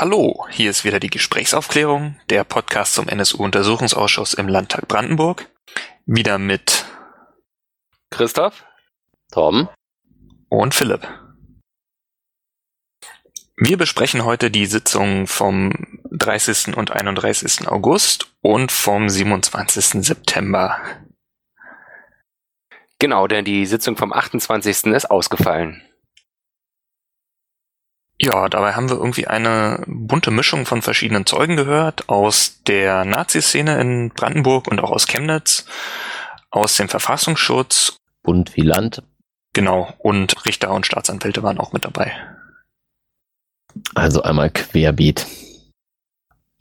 Hallo, hier ist wieder die Gesprächsaufklärung, der Podcast zum NSU-Untersuchungsausschuss im Landtag Brandenburg. Wieder mit Christoph, Tom und Philipp. Wir besprechen heute die Sitzung vom 30. und 31. August und vom 27. September. Genau, denn die Sitzung vom 28. ist ausgefallen. Ja, dabei haben wir irgendwie eine bunte Mischung von verschiedenen Zeugen gehört, aus der Nazi-Szene in Brandenburg und auch aus Chemnitz, aus dem Verfassungsschutz. Bund wie Land. Genau, und Richter und Staatsanwälte waren auch mit dabei. Also einmal querbeet.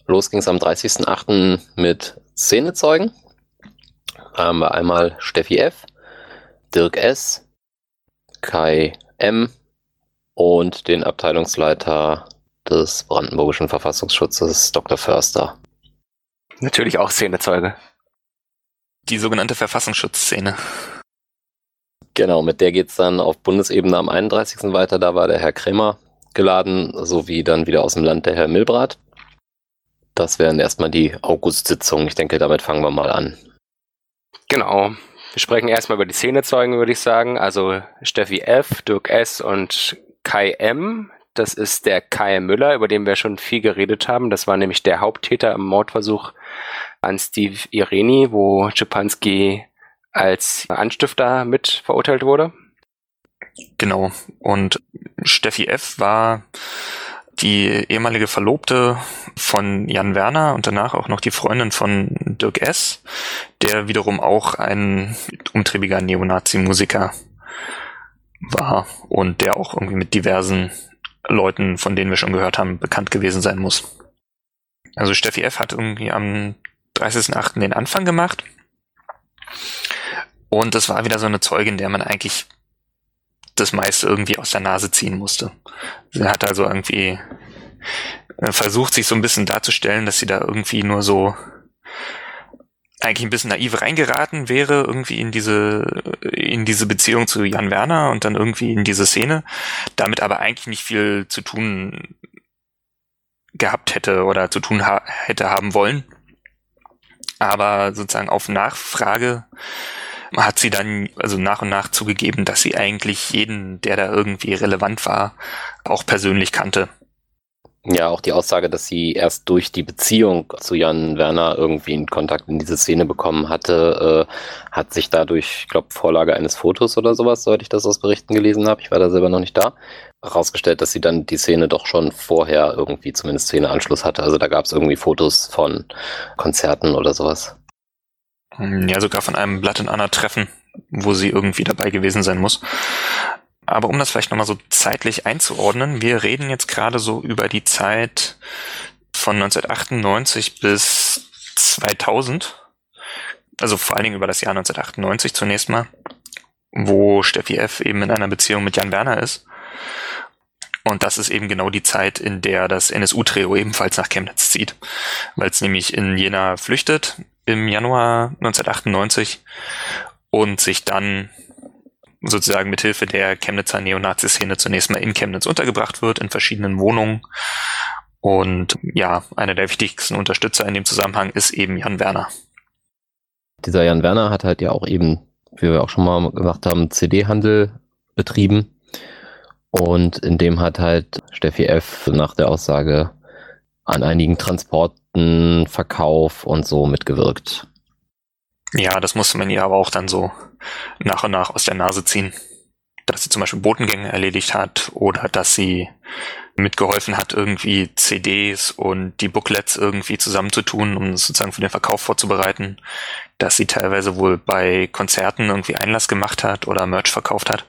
Los ging es am 30.08. mit Szenezeugen. Da haben wir einmal Steffi F., Dirk S., Kai M., und den Abteilungsleiter des Brandenburgischen Verfassungsschutzes, Dr. Förster. Natürlich auch Szenezeuge. Die sogenannte Verfassungsschutzszene. Genau, mit der geht's dann auf Bundesebene am 31. weiter. Da war der Herr Kremer geladen, sowie dann wieder aus dem Land der Herr Milbrat. Das wären erstmal die August-Sitzungen. Ich denke, damit fangen wir mal an. Genau. Wir sprechen erstmal über die Szenezeugen, würde ich sagen. Also Steffi F., Dirk S. und Kai M. Das ist der Kai Müller, über den wir schon viel geredet haben. Das war nämlich der Haupttäter im Mordversuch an Steve Ireni, wo Schipanski als Anstifter mit verurteilt wurde. Genau. Und Steffi F. war die ehemalige Verlobte von Jan Werner und danach auch noch die Freundin von Dirk S., der wiederum auch ein umtriebiger Neonazi-Musiker war und der auch irgendwie mit diversen Leuten, von denen wir schon gehört haben, bekannt gewesen sein muss. Also Steffi F. hat irgendwie am 30.08. den Anfang gemacht. Und das war wieder so eine Zeugin, der man eigentlich das meiste irgendwie aus der Nase ziehen musste. Sie hat also irgendwie äh, versucht, sich so ein bisschen darzustellen, dass sie da irgendwie nur so eigentlich ein bisschen naiv reingeraten wäre, irgendwie in diese, in diese Beziehung zu Jan Werner und dann irgendwie in diese Szene, damit aber eigentlich nicht viel zu tun gehabt hätte oder zu tun ha hätte haben wollen. Aber sozusagen auf Nachfrage hat sie dann also nach und nach zugegeben, dass sie eigentlich jeden, der da irgendwie relevant war, auch persönlich kannte. Ja, auch die Aussage, dass sie erst durch die Beziehung zu Jan Werner irgendwie einen Kontakt in diese Szene bekommen hatte, äh, hat sich dadurch, ich glaube, Vorlage eines Fotos oder sowas, soweit ich das aus Berichten gelesen habe, ich war da selber noch nicht da, herausgestellt, dass sie dann die Szene doch schon vorher irgendwie zumindest Szeneanschluss hatte. Also da gab es irgendwie Fotos von Konzerten oder sowas. Ja, sogar von einem Blatt in Anna Treffen, wo sie irgendwie dabei gewesen sein muss. Aber um das vielleicht nochmal so zeitlich einzuordnen, wir reden jetzt gerade so über die Zeit von 1998 bis 2000. Also vor allen Dingen über das Jahr 1998 zunächst mal, wo Steffi F. eben in einer Beziehung mit Jan Werner ist. Und das ist eben genau die Zeit, in der das NSU-Trio ebenfalls nach Chemnitz zieht, weil es nämlich in Jena flüchtet im Januar 1998 und sich dann sozusagen mithilfe der Chemnitzer Neonazi-Szene zunächst mal in Chemnitz untergebracht wird, in verschiedenen Wohnungen. Und ja, einer der wichtigsten Unterstützer in dem Zusammenhang ist eben Jan Werner. Dieser Jan Werner hat halt ja auch eben, wie wir auch schon mal gemacht haben, CD-Handel betrieben. Und in dem hat halt Steffi F. nach der Aussage an einigen Transporten, Verkauf und so mitgewirkt. Ja, das musste man ihr aber auch dann so nach und nach aus der Nase ziehen. Dass sie zum Beispiel Botengänge erledigt hat oder dass sie mitgeholfen hat, irgendwie CDs und die Booklets irgendwie zusammenzutun, um sozusagen für den Verkauf vorzubereiten. Dass sie teilweise wohl bei Konzerten irgendwie Einlass gemacht hat oder Merch verkauft hat.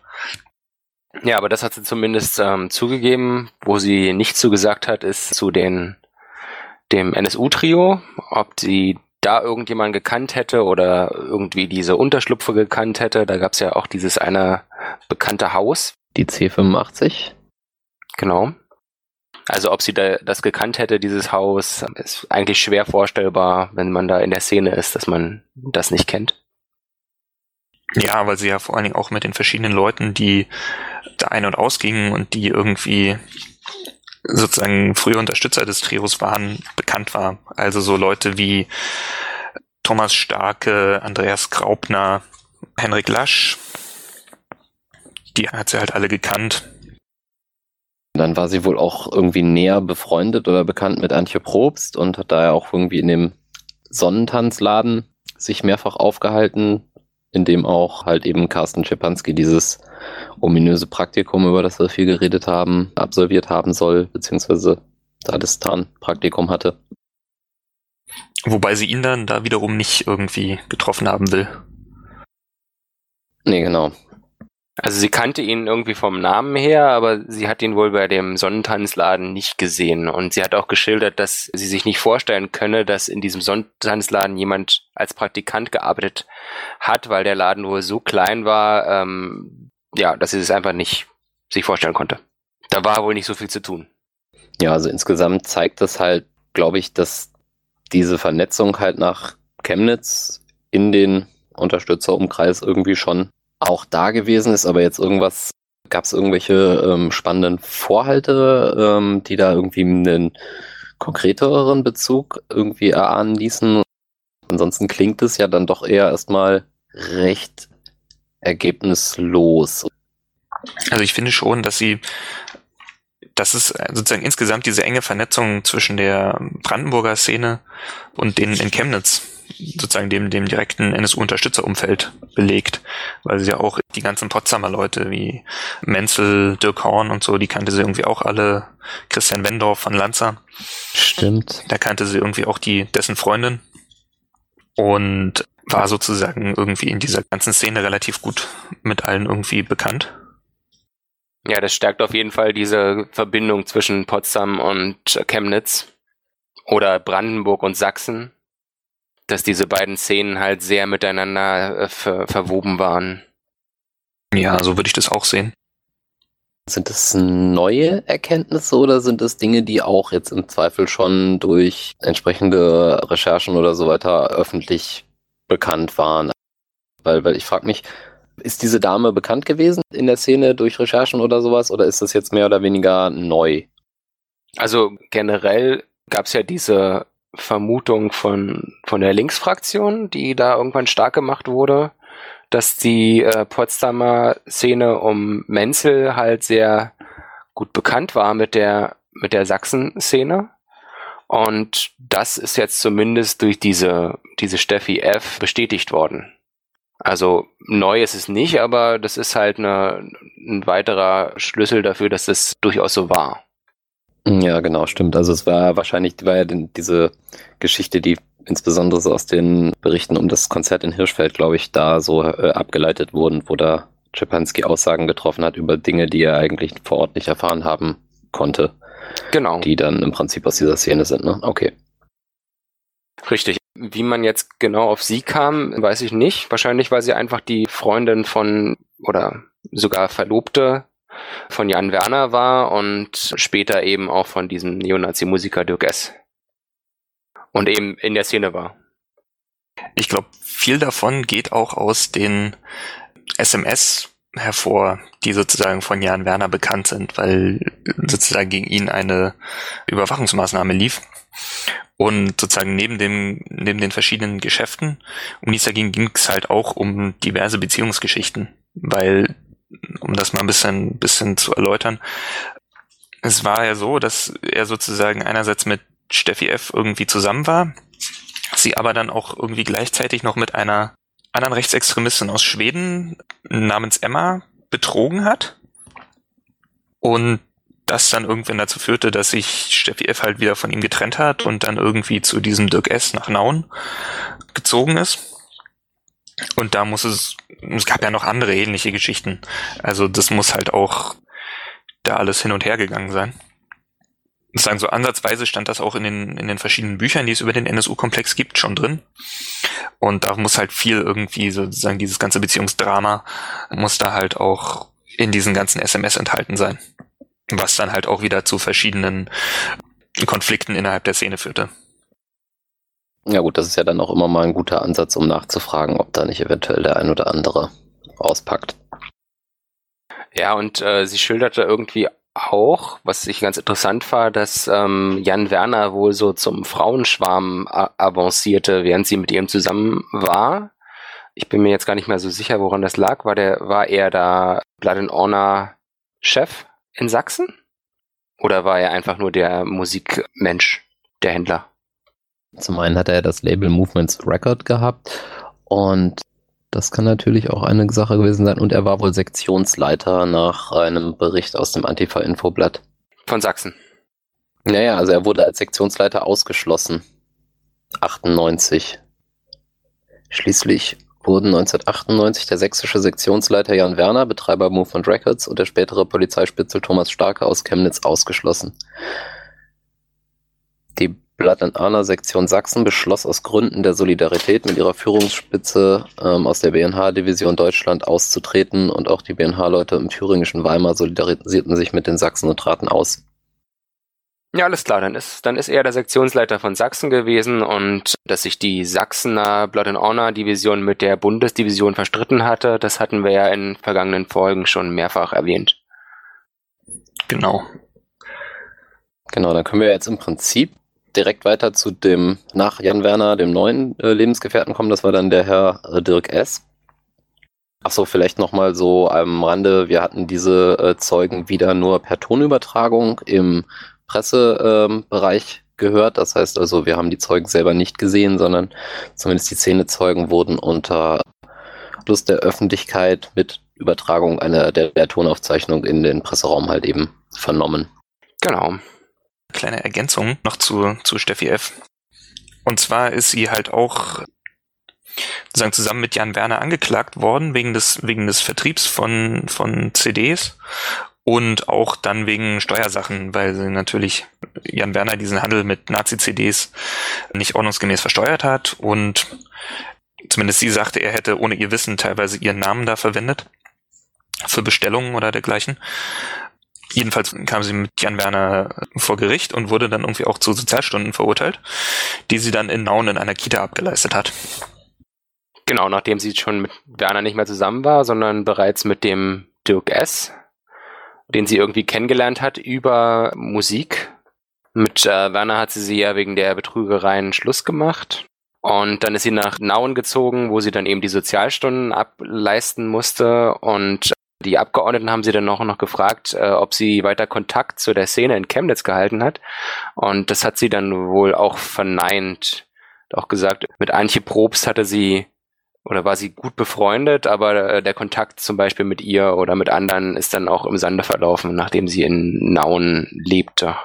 Ja, aber das hat sie zumindest ähm, zugegeben. Wo sie nicht zugesagt hat, ist zu den dem NSU-Trio, ob sie da irgendjemand gekannt hätte oder irgendwie diese Unterschlupfe gekannt hätte. Da gab es ja auch dieses eine bekannte Haus. Die C85. Genau. Also ob sie da das gekannt hätte, dieses Haus, ist eigentlich schwer vorstellbar, wenn man da in der Szene ist, dass man das nicht kennt. Ja, weil sie ja vor allen Dingen auch mit den verschiedenen Leuten, die da ein- und ausgingen und die irgendwie sozusagen frühe Unterstützer des Trios waren, bekannt war. Also so Leute wie Thomas Starke, Andreas Graupner, Henrik Lasch, die hat sie halt alle gekannt. Dann war sie wohl auch irgendwie näher befreundet oder bekannt mit Antje Probst und hat daher auch irgendwie in dem Sonnentanzladen sich mehrfach aufgehalten, in dem auch halt eben Carsten Schepanski dieses ominöse Praktikum, über das wir viel geredet haben, absolviert haben soll, beziehungsweise da das Tarnpraktikum hatte. Wobei sie ihn dann da wiederum nicht irgendwie getroffen haben will. Nee, genau. Also sie kannte ihn irgendwie vom Namen her, aber sie hat ihn wohl bei dem Sonnentanzladen nicht gesehen. Und sie hat auch geschildert, dass sie sich nicht vorstellen könne, dass in diesem Sonnentanzladen jemand als Praktikant gearbeitet hat, weil der Laden wohl so klein war, ähm, ja, dass sie es einfach nicht sich vorstellen konnte. Da war wohl nicht so viel zu tun. Ja, also insgesamt zeigt das halt, glaube ich, dass diese Vernetzung halt nach Chemnitz in den Unterstützerumkreis irgendwie schon auch da gewesen ist, aber jetzt irgendwas, gab es irgendwelche ähm, spannenden Vorhalte, ähm, die da irgendwie einen konkreteren Bezug irgendwie erahnen ließen. Ansonsten klingt es ja dann doch eher erstmal recht ergebnislos. Also ich finde schon, dass sie, dass es sozusagen insgesamt diese enge Vernetzung zwischen der Brandenburger Szene und denen in Chemnitz sozusagen dem, dem direkten NSU-Unterstützerumfeld belegt, weil sie ja auch die ganzen Potsdamer Leute wie Menzel, Dirk Horn und so, die kannte sie irgendwie auch alle, Christian Wendorf von Lanza. Stimmt. Da kannte sie irgendwie auch die, dessen Freundin und war sozusagen irgendwie in dieser ganzen Szene relativ gut mit allen irgendwie bekannt. Ja, das stärkt auf jeden Fall diese Verbindung zwischen Potsdam und Chemnitz oder Brandenburg und Sachsen dass diese beiden Szenen halt sehr miteinander äh, ver verwoben waren. Ja, so würde ich das auch sehen. Sind das neue Erkenntnisse oder sind das Dinge, die auch jetzt im Zweifel schon durch entsprechende Recherchen oder so weiter öffentlich bekannt waren? Weil, weil ich frage mich, ist diese Dame bekannt gewesen in der Szene durch Recherchen oder sowas oder ist das jetzt mehr oder weniger neu? Also generell gab es ja diese Vermutung von, von der Linksfraktion, die da irgendwann stark gemacht wurde, dass die äh, Potsdamer Szene um Menzel halt sehr gut bekannt war mit der, mit der Sachsen-Szene. Und das ist jetzt zumindest durch diese, diese Steffi F. bestätigt worden. Also neu ist es nicht, aber das ist halt eine, ein weiterer Schlüssel dafür, dass es durchaus so war. Ja, genau, stimmt. Also es war wahrscheinlich, war ja diese Geschichte, die insbesondere so aus den Berichten um das Konzert in Hirschfeld, glaube ich, da so äh, abgeleitet wurden, wo da Czepanski Aussagen getroffen hat über Dinge, die er eigentlich vor Ort nicht erfahren haben konnte. Genau. Die dann im Prinzip aus dieser Szene sind, ne? Okay. Richtig. Wie man jetzt genau auf sie kam, weiß ich nicht. Wahrscheinlich war sie einfach die Freundin von oder sogar Verlobte von Jan Werner war und später eben auch von diesem Neonazi-Musiker Dirk S. Und eben in der Szene war. Ich glaube, viel davon geht auch aus den SMS hervor, die sozusagen von Jan Werner bekannt sind, weil sozusagen gegen ihn eine Überwachungsmaßnahme lief. Und sozusagen neben dem, neben den verschiedenen Geschäften, um die es da ging, ging es halt auch um diverse Beziehungsgeschichten, weil um das mal ein bisschen, bisschen zu erläutern. Es war ja so, dass er sozusagen einerseits mit Steffi F. irgendwie zusammen war, sie aber dann auch irgendwie gleichzeitig noch mit einer anderen Rechtsextremistin aus Schweden namens Emma betrogen hat. Und das dann irgendwann dazu führte, dass sich Steffi F. halt wieder von ihm getrennt hat und dann irgendwie zu diesem Dirk S. nach Nauen gezogen ist. Und da muss es, es gab ja noch andere ähnliche Geschichten. Also das muss halt auch da alles hin und her gegangen sein. Sagen so ansatzweise stand das auch in den, in den verschiedenen Büchern, die es über den NSU-Komplex gibt, schon drin. Und da muss halt viel irgendwie sozusagen dieses ganze Beziehungsdrama muss da halt auch in diesen ganzen SMS enthalten sein. Was dann halt auch wieder zu verschiedenen Konflikten innerhalb der Szene führte. Ja gut, das ist ja dann auch immer mal ein guter Ansatz, um nachzufragen, ob da nicht eventuell der ein oder andere auspackt. Ja, und äh, sie schilderte irgendwie auch, was ich ganz interessant war, dass ähm, Jan Werner wohl so zum Frauenschwarm avancierte, während sie mit ihm zusammen war. Ich bin mir jetzt gar nicht mehr so sicher, woran das lag. War der, war er da Blood and Honor Chef in Sachsen? Oder war er einfach nur der Musikmensch, der Händler? Zum einen hat er das Label Movements Record gehabt und das kann natürlich auch eine Sache gewesen sein. Und er war wohl Sektionsleiter nach einem Bericht aus dem Antifa-Infoblatt. Von Sachsen. Naja, also er wurde als Sektionsleiter ausgeschlossen. 98. Schließlich wurden 1998 der sächsische Sektionsleiter Jan Werner, Betreiber Movement Records und der spätere Polizeispitzel Thomas Starke aus Chemnitz ausgeschlossen. Blood and Honor Sektion Sachsen beschloss aus Gründen der Solidarität mit ihrer Führungsspitze ähm, aus der BNH-Division Deutschland auszutreten und auch die BNH-Leute im thüringischen Weimar solidarisierten sich mit den Sachsen und traten aus. Ja, alles klar, dann ist, dann ist er der Sektionsleiter von Sachsen gewesen und dass sich die Sachsener Blood and Honor Division mit der Bundesdivision verstritten hatte, das hatten wir ja in vergangenen Folgen schon mehrfach erwähnt. Genau. Genau, dann können wir jetzt im Prinzip direkt weiter zu dem nach Jan Werner, dem neuen äh, Lebensgefährten kommen. Das war dann der Herr äh, Dirk S. Achso, vielleicht nochmal so am Rande. Wir hatten diese äh, Zeugen wieder nur per Tonübertragung im Pressebereich gehört. Das heißt also, wir haben die Zeugen selber nicht gesehen, sondern zumindest die Szenezeugen wurden unter Lust der Öffentlichkeit mit Übertragung einer der, der Tonaufzeichnung in den Presseraum halt eben vernommen. Genau. Kleine Ergänzung noch zu, zu Steffi F. Und zwar ist sie halt auch sozusagen zusammen mit Jan Werner angeklagt worden wegen des, wegen des Vertriebs von, von CDs und auch dann wegen Steuersachen, weil sie natürlich Jan Werner diesen Handel mit Nazi-CDs nicht ordnungsgemäß versteuert hat und zumindest sie sagte, er hätte ohne ihr Wissen teilweise ihren Namen da verwendet für Bestellungen oder dergleichen. Jedenfalls kam sie mit Jan Werner vor Gericht und wurde dann irgendwie auch zu Sozialstunden verurteilt, die sie dann in Nauen in einer Kita abgeleistet hat. Genau, nachdem sie schon mit Werner nicht mehr zusammen war, sondern bereits mit dem Dirk S., den sie irgendwie kennengelernt hat über Musik. Mit äh, Werner hat sie sie ja wegen der Betrügereien Schluss gemacht. Und dann ist sie nach Nauen gezogen, wo sie dann eben die Sozialstunden ableisten musste. Und die Abgeordneten haben sie dann noch, noch gefragt, äh, ob sie weiter Kontakt zu der Szene in Chemnitz gehalten hat. Und das hat sie dann wohl auch verneint. Auch gesagt, mit Antje Probst hatte sie oder war sie gut befreundet, aber äh, der Kontakt zum Beispiel mit ihr oder mit anderen ist dann auch im Sande verlaufen, nachdem sie in Nauen lebte.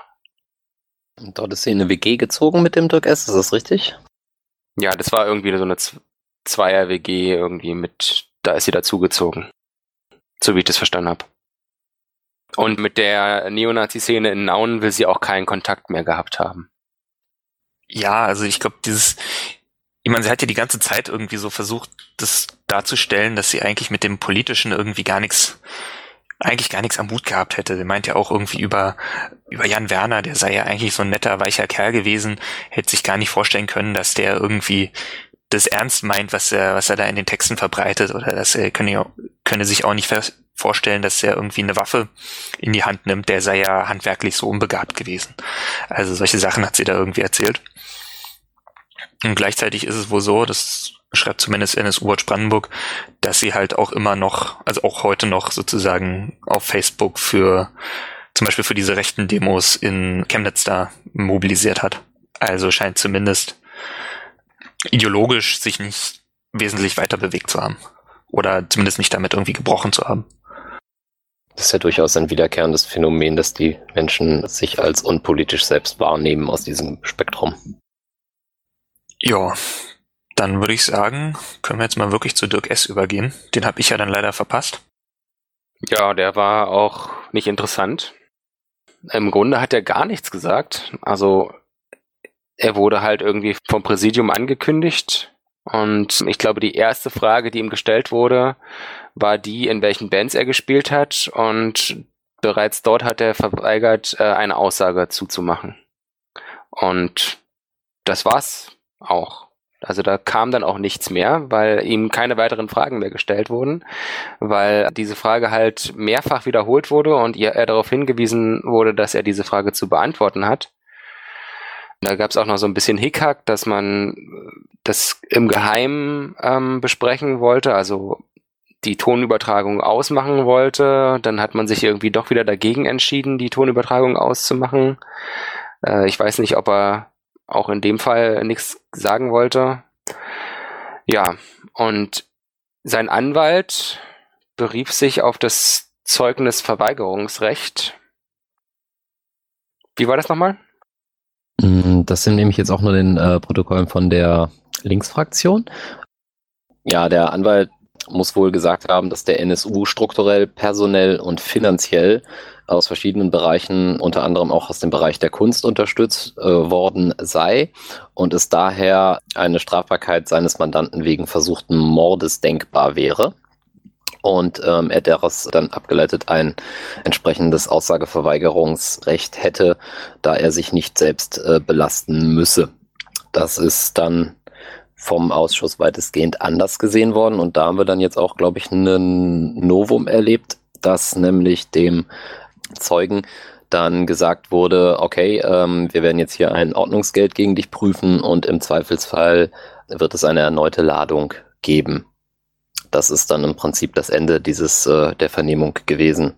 Und dort ist sie in eine WG gezogen mit dem Dirk S., ist das richtig? Ja, das war irgendwie so eine Zweier-WG irgendwie mit, da ist sie dazugezogen so wie ich das verstanden habe. Und mit der Neonazi-Szene in Nauen will sie auch keinen Kontakt mehr gehabt haben. Ja, also ich glaube, dieses, ich meine, sie hat ja die ganze Zeit irgendwie so versucht, das darzustellen, dass sie eigentlich mit dem Politischen irgendwie gar nichts, eigentlich gar nichts am Hut gehabt hätte. Sie meint ja auch irgendwie über, über Jan Werner, der sei ja eigentlich so ein netter, weicher Kerl gewesen, hätte sich gar nicht vorstellen können, dass der irgendwie das ernst meint, was er, was er da in den Texten verbreitet, oder dass er könne, könne sich auch nicht vorstellen, dass er irgendwie eine Waffe in die Hand nimmt, der sei ja handwerklich so unbegabt gewesen. Also solche Sachen hat sie da irgendwie erzählt. Und gleichzeitig ist es wohl so, das schreibt zumindest NSU Watch Brandenburg, dass sie halt auch immer noch, also auch heute noch sozusagen auf Facebook für zum Beispiel für diese rechten Demos in Chemnitz da mobilisiert hat. Also scheint zumindest ideologisch sich nicht wesentlich weiter bewegt zu haben. Oder zumindest nicht damit irgendwie gebrochen zu haben. Das ist ja durchaus ein wiederkehrendes Phänomen, dass die Menschen sich als unpolitisch selbst wahrnehmen aus diesem Spektrum. Ja, dann würde ich sagen, können wir jetzt mal wirklich zu Dirk S. übergehen. Den habe ich ja dann leider verpasst. Ja, der war auch nicht interessant. Im Grunde hat er gar nichts gesagt. Also er wurde halt irgendwie vom Präsidium angekündigt. Und ich glaube, die erste Frage, die ihm gestellt wurde, war die, in welchen Bands er gespielt hat. Und bereits dort hat er verweigert, äh, eine Aussage zuzumachen. Und das war's auch. Also da kam dann auch nichts mehr, weil ihm keine weiteren Fragen mehr gestellt wurden, weil diese Frage halt mehrfach wiederholt wurde und er darauf hingewiesen wurde, dass er diese Frage zu beantworten hat. Da gab es auch noch so ein bisschen Hickhack, dass man das im Geheimen ähm, besprechen wollte, also die Tonübertragung ausmachen wollte. Dann hat man sich irgendwie doch wieder dagegen entschieden, die Tonübertragung auszumachen. Äh, ich weiß nicht, ob er auch in dem Fall nichts sagen wollte. Ja, und sein Anwalt berief sich auf das Zeugnisverweigerungsrecht. Wie war das nochmal? Mm, das sind nämlich jetzt auch nur den äh, Protokollen von der Linksfraktion. Ja, der Anwalt muss wohl gesagt haben, dass der NSU strukturell, personell und finanziell aus verschiedenen Bereichen, unter anderem auch aus dem Bereich der Kunst unterstützt äh, worden sei und es daher eine Strafbarkeit seines Mandanten wegen versuchten Mordes denkbar wäre. Und ähm, er daraus dann abgeleitet ein entsprechendes Aussageverweigerungsrecht hätte, da er sich nicht selbst äh, belasten müsse. Das ist dann vom Ausschuss weitestgehend anders gesehen worden. Und da haben wir dann jetzt auch, glaube ich, ein Novum erlebt, dass nämlich dem Zeugen dann gesagt wurde, okay, ähm, wir werden jetzt hier ein Ordnungsgeld gegen dich prüfen und im Zweifelsfall wird es eine erneute Ladung geben. Das ist dann im Prinzip das Ende dieses äh, der Vernehmung gewesen.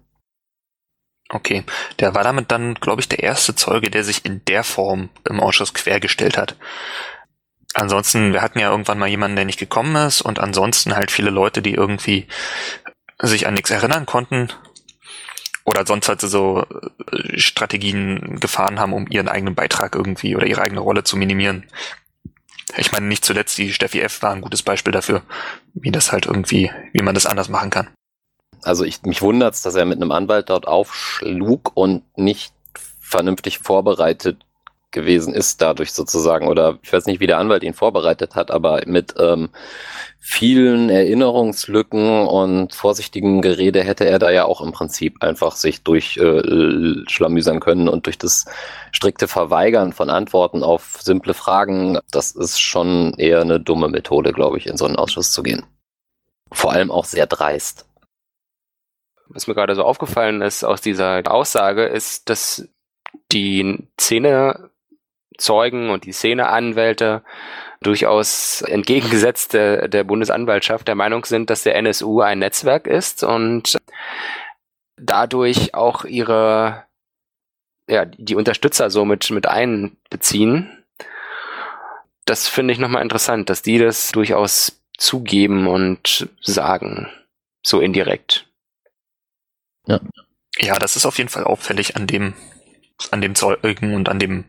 Okay, der war damit dann, glaube ich, der erste Zeuge, der sich in der Form im Ausschuss quergestellt hat. Ansonsten, wir hatten ja irgendwann mal jemanden, der nicht gekommen ist und ansonsten halt viele Leute, die irgendwie sich an nichts erinnern konnten oder sonst halt so äh, Strategien gefahren haben, um ihren eigenen Beitrag irgendwie oder ihre eigene Rolle zu minimieren. Ich meine, nicht zuletzt die Steffi F. war ein gutes Beispiel dafür, wie das halt irgendwie, wie man das anders machen kann. Also ich, mich wundert's, dass er mit einem Anwalt dort aufschlug und nicht vernünftig vorbereitet gewesen ist dadurch sozusagen. Oder ich weiß nicht, wie der Anwalt ihn vorbereitet hat, aber mit ähm, vielen Erinnerungslücken und vorsichtigem Gerede hätte er da ja auch im Prinzip einfach sich durchschlamüsern äh, können und durch das strikte Verweigern von Antworten auf simple Fragen, das ist schon eher eine dumme Methode, glaube ich, in so einen Ausschuss zu gehen. Vor allem auch sehr dreist. Was mir gerade so aufgefallen ist aus dieser Aussage, ist, dass die Szene Zeugen und die Szeneanwälte durchaus entgegengesetzt der, der Bundesanwaltschaft der Meinung sind, dass der NSU ein Netzwerk ist und dadurch auch ihre ja, die Unterstützer so mit, mit einbeziehen. Das finde ich nochmal interessant, dass die das durchaus zugeben und sagen, so indirekt. Ja. Ja, das ist auf jeden Fall auffällig an dem, an dem Zeugen und an dem,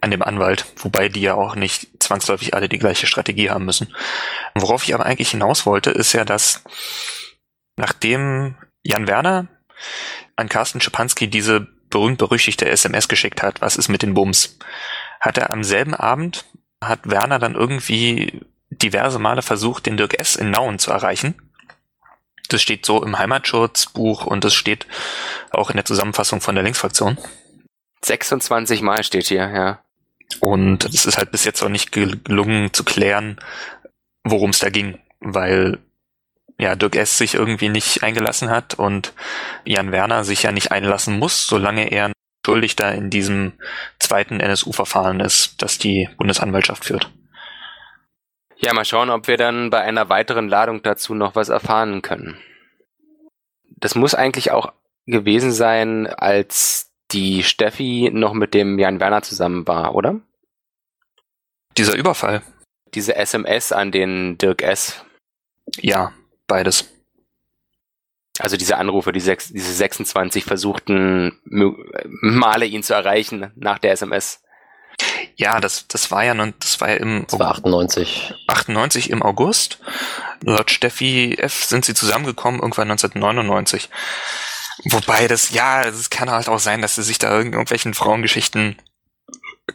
an dem Anwalt, wobei die ja auch nicht zwangsläufig alle die gleiche Strategie haben müssen. Worauf ich aber eigentlich hinaus wollte, ist ja, dass nachdem Jan Werner an Carsten Schipanski diese berühmt-berüchtigte SMS geschickt hat, was ist mit den Bums, hat er am selben Abend, hat Werner dann irgendwie diverse Male versucht, den Dirk S. in Nauen zu erreichen. Das steht so im Heimatschutzbuch und das steht auch in der Zusammenfassung von der Linksfraktion. 26 Mal steht hier, ja. Und es ist halt bis jetzt auch nicht gelungen zu klären, worum es da ging, weil ja Dirk S. sich irgendwie nicht eingelassen hat und Jan Werner sich ja nicht einlassen muss, solange er schuldig da in diesem zweiten NSU-Verfahren ist, das die Bundesanwaltschaft führt. Ja, mal schauen, ob wir dann bei einer weiteren Ladung dazu noch was erfahren können. Das muss eigentlich auch gewesen sein, als die Steffi noch mit dem Jan Werner zusammen war, oder? Dieser Überfall. Diese SMS an den Dirk S. Ja, beides. Also diese Anrufe, die sechs, diese 26 versuchten Male ihn zu erreichen nach der SMS. Ja, das, das war ja, das war ja im das war 98. 98 im August. Laut Steffi F. sind sie zusammengekommen irgendwann 1999. Wobei das, ja, es kann halt auch sein, dass sie sich da irgendwelchen Frauengeschichten,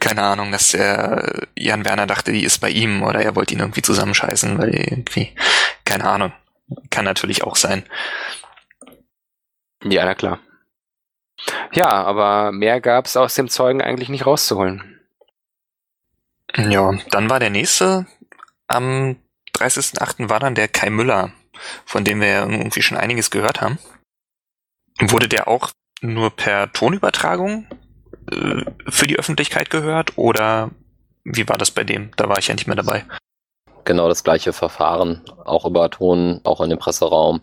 keine Ahnung, dass der Jan Werner dachte, die ist bei ihm oder er wollte ihn irgendwie zusammenscheißen, weil irgendwie, keine Ahnung. Kann natürlich auch sein. Ja, na klar. Ja, aber mehr gab's aus dem Zeugen eigentlich nicht rauszuholen. Ja, dann war der nächste am 30.08. war dann der Kai Müller, von dem wir irgendwie schon einiges gehört haben. Wurde der auch nur per Tonübertragung äh, für die Öffentlichkeit gehört oder wie war das bei dem? Da war ich ja nicht mehr dabei. Genau das gleiche Verfahren, auch über Ton, auch in dem Presseraum.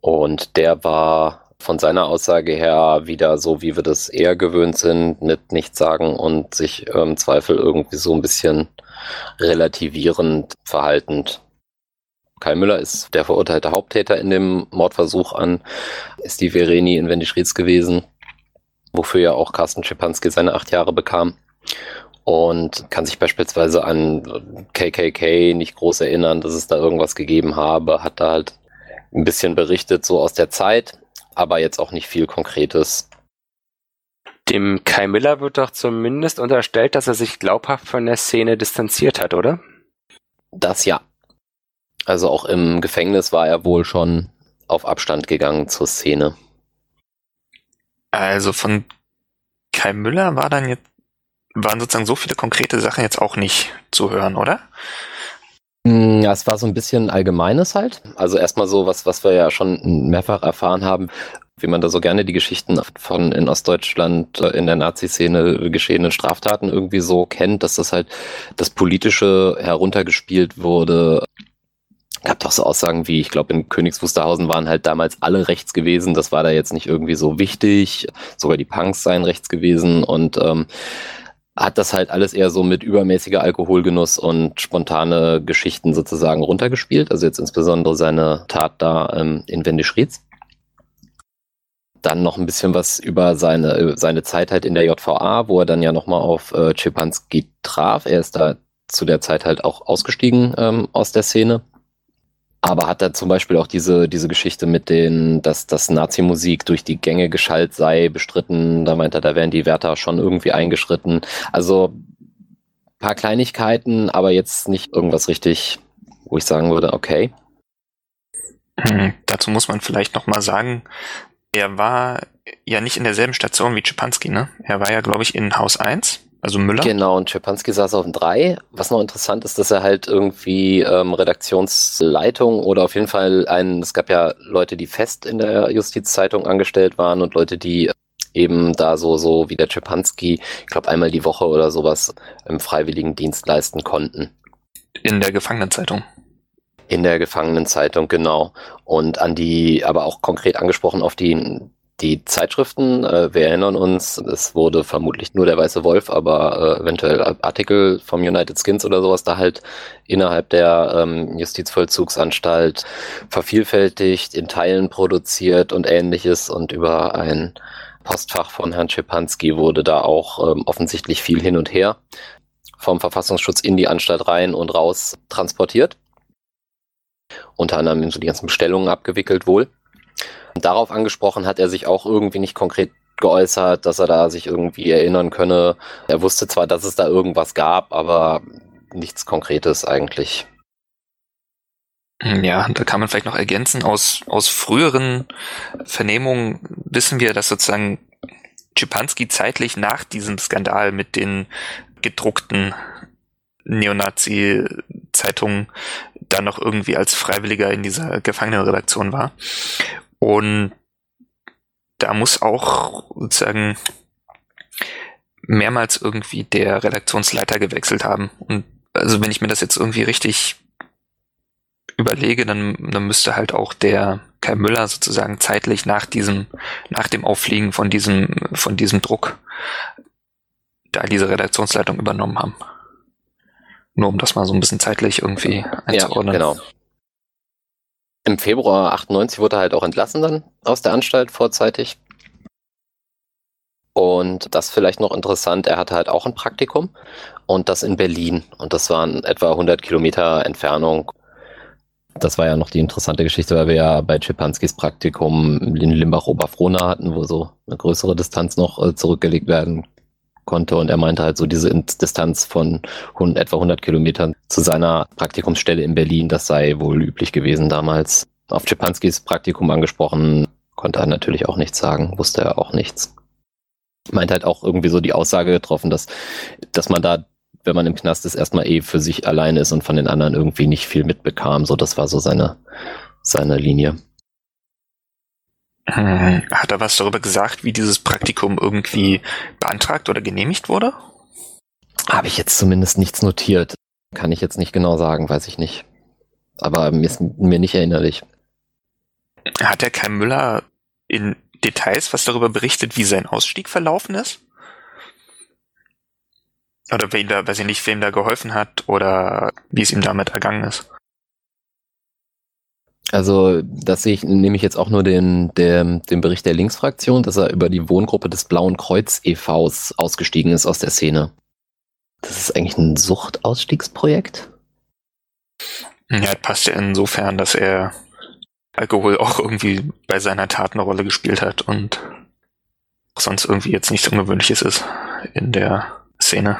Und der war von seiner Aussage her wieder so, wie wir das eher gewöhnt sind, mit nichts sagen und sich im ähm, Zweifel irgendwie so ein bisschen relativierend verhaltend. Kai Müller ist der verurteilte Haupttäter in dem Mordversuch an Steve Vereni in Wendischrieds gewesen, wofür ja auch Carsten Schipanski seine acht Jahre bekam und kann sich beispielsweise an KKK nicht groß erinnern, dass es da irgendwas gegeben habe, hat da halt ein bisschen berichtet so aus der Zeit, aber jetzt auch nicht viel Konkretes. Dem Kai Miller wird doch zumindest unterstellt, dass er sich glaubhaft von der Szene distanziert hat, oder? Das ja. Also auch im Gefängnis war er wohl schon auf Abstand gegangen zur Szene. Also von Kai Müller war dann jetzt, waren sozusagen so viele konkrete Sachen jetzt auch nicht zu hören, oder? Hm, ja, es war so ein bisschen Allgemeines halt. Also erstmal so, was, was wir ja schon mehrfach erfahren haben, wie man da so gerne die Geschichten von in Ostdeutschland äh, in der Nazi-Szene geschehenen Straftaten irgendwie so kennt, dass das halt das Politische heruntergespielt wurde. Gab doch so Aussagen wie, ich glaube, in Königs Wusterhausen waren halt damals alle rechts gewesen. Das war da jetzt nicht irgendwie so wichtig. Sogar die Punks seien rechts gewesen und ähm, hat das halt alles eher so mit übermäßiger Alkoholgenuss und spontane Geschichten sozusagen runtergespielt. Also jetzt insbesondere seine Tat da ähm, in Wendischrieds. Dann noch ein bisschen was über seine, seine Zeit halt in der JVA, wo er dann ja nochmal auf äh, Czepanski traf. Er ist da zu der Zeit halt auch ausgestiegen ähm, aus der Szene. Aber hat er zum Beispiel auch diese, diese Geschichte mit den, dass das Nazi-Musik durch die Gänge geschallt sei, bestritten. Da meint er, da wären die Wärter schon irgendwie eingeschritten. Also paar Kleinigkeiten, aber jetzt nicht irgendwas richtig, wo ich sagen würde, okay. Hm, dazu muss man vielleicht nochmal sagen, er war ja nicht in derselben Station wie Czepanski, ne? Er war ja, glaube ich, in Haus 1, also Müller. Genau, und Czepanski saß auf dem 3. Was noch interessant ist, dass er halt irgendwie ähm, Redaktionsleitung oder auf jeden Fall ein, es gab ja Leute, die fest in der Justizzeitung angestellt waren und Leute, die eben da so, so wie der Czepanski, ich glaube einmal die Woche oder sowas im Freiwilligendienst leisten konnten. In der Gefangenenzeitung. In der Gefangenenzeitung, genau. Und an die, aber auch konkret angesprochen auf die, die Zeitschriften. Äh, wir erinnern uns, es wurde vermutlich nur der Weiße Wolf, aber äh, eventuell Artikel vom United Skins oder sowas da halt innerhalb der ähm, Justizvollzugsanstalt vervielfältigt, in Teilen produziert und ähnliches und über ein Postfach von Herrn Schipanski wurde da auch ähm, offensichtlich viel hin und her vom Verfassungsschutz in die Anstalt rein und raus transportiert unter anderem so die ganzen Bestellungen abgewickelt wohl. Darauf angesprochen hat er sich auch irgendwie nicht konkret geäußert, dass er da sich irgendwie erinnern könne. Er wusste zwar, dass es da irgendwas gab, aber nichts Konkretes eigentlich. Ja, da kann man vielleicht noch ergänzen, aus, aus früheren Vernehmungen wissen wir, dass sozusagen Schipanski zeitlich nach diesem Skandal mit den gedruckten Neonazi-Zeitungen dann noch irgendwie als Freiwilliger in dieser Gefangenenredaktion war. Und da muss auch sozusagen mehrmals irgendwie der Redaktionsleiter gewechselt haben. Und also wenn ich mir das jetzt irgendwie richtig überlege, dann, dann müsste halt auch der Kai Müller sozusagen zeitlich nach diesem, nach dem Auffliegen von diesem, von diesem Druck da diese Redaktionsleitung übernommen haben. Nur um das mal so ein bisschen zeitlich irgendwie einzuordnen. Ja, genau. Im Februar 98 wurde er halt auch entlassen dann aus der Anstalt vorzeitig. Und das vielleicht noch interessant, er hatte halt auch ein Praktikum und das in Berlin. Und das waren etwa 100 Kilometer Entfernung. Das war ja noch die interessante Geschichte, weil wir ja bei Schipanskis Praktikum in Limbach-Oberfrohna hatten, wo so eine größere Distanz noch äh, zurückgelegt werden konnte. Und er meinte halt so diese Distanz von etwa 100 Kilometern zu seiner Praktikumsstelle in Berlin, das sei wohl üblich gewesen damals. Auf Czepanskis Praktikum angesprochen, konnte er natürlich auch nichts sagen, wusste er auch nichts. Meint halt auch irgendwie so die Aussage getroffen, dass, dass man da wenn man im Knast ist, erstmal eh für sich alleine ist und von den anderen irgendwie nicht viel mitbekam. So, das war so seine, seine Linie. Hm, hat er was darüber gesagt, wie dieses Praktikum irgendwie beantragt oder genehmigt wurde? Habe ich jetzt zumindest nichts notiert. Kann ich jetzt nicht genau sagen, weiß ich nicht. Aber mir ist mir nicht erinnerlich. Hat der Kai Müller in Details was darüber berichtet, wie sein Ausstieg verlaufen ist? Oder wer da, weiß ich nicht, wem da geholfen hat oder wie es ihm damit ergangen ist? Also, das sehe ich, nehme ich jetzt auch nur den, den, den Bericht der Linksfraktion, dass er über die Wohngruppe des Blauen Kreuz e.V.s ausgestiegen ist aus der Szene. Das ist eigentlich ein Suchtausstiegsprojekt? Ja, passt ja insofern, dass er Alkohol auch irgendwie bei seiner Tat eine Rolle gespielt hat und sonst irgendwie jetzt nichts Ungewöhnliches ist in der Szene.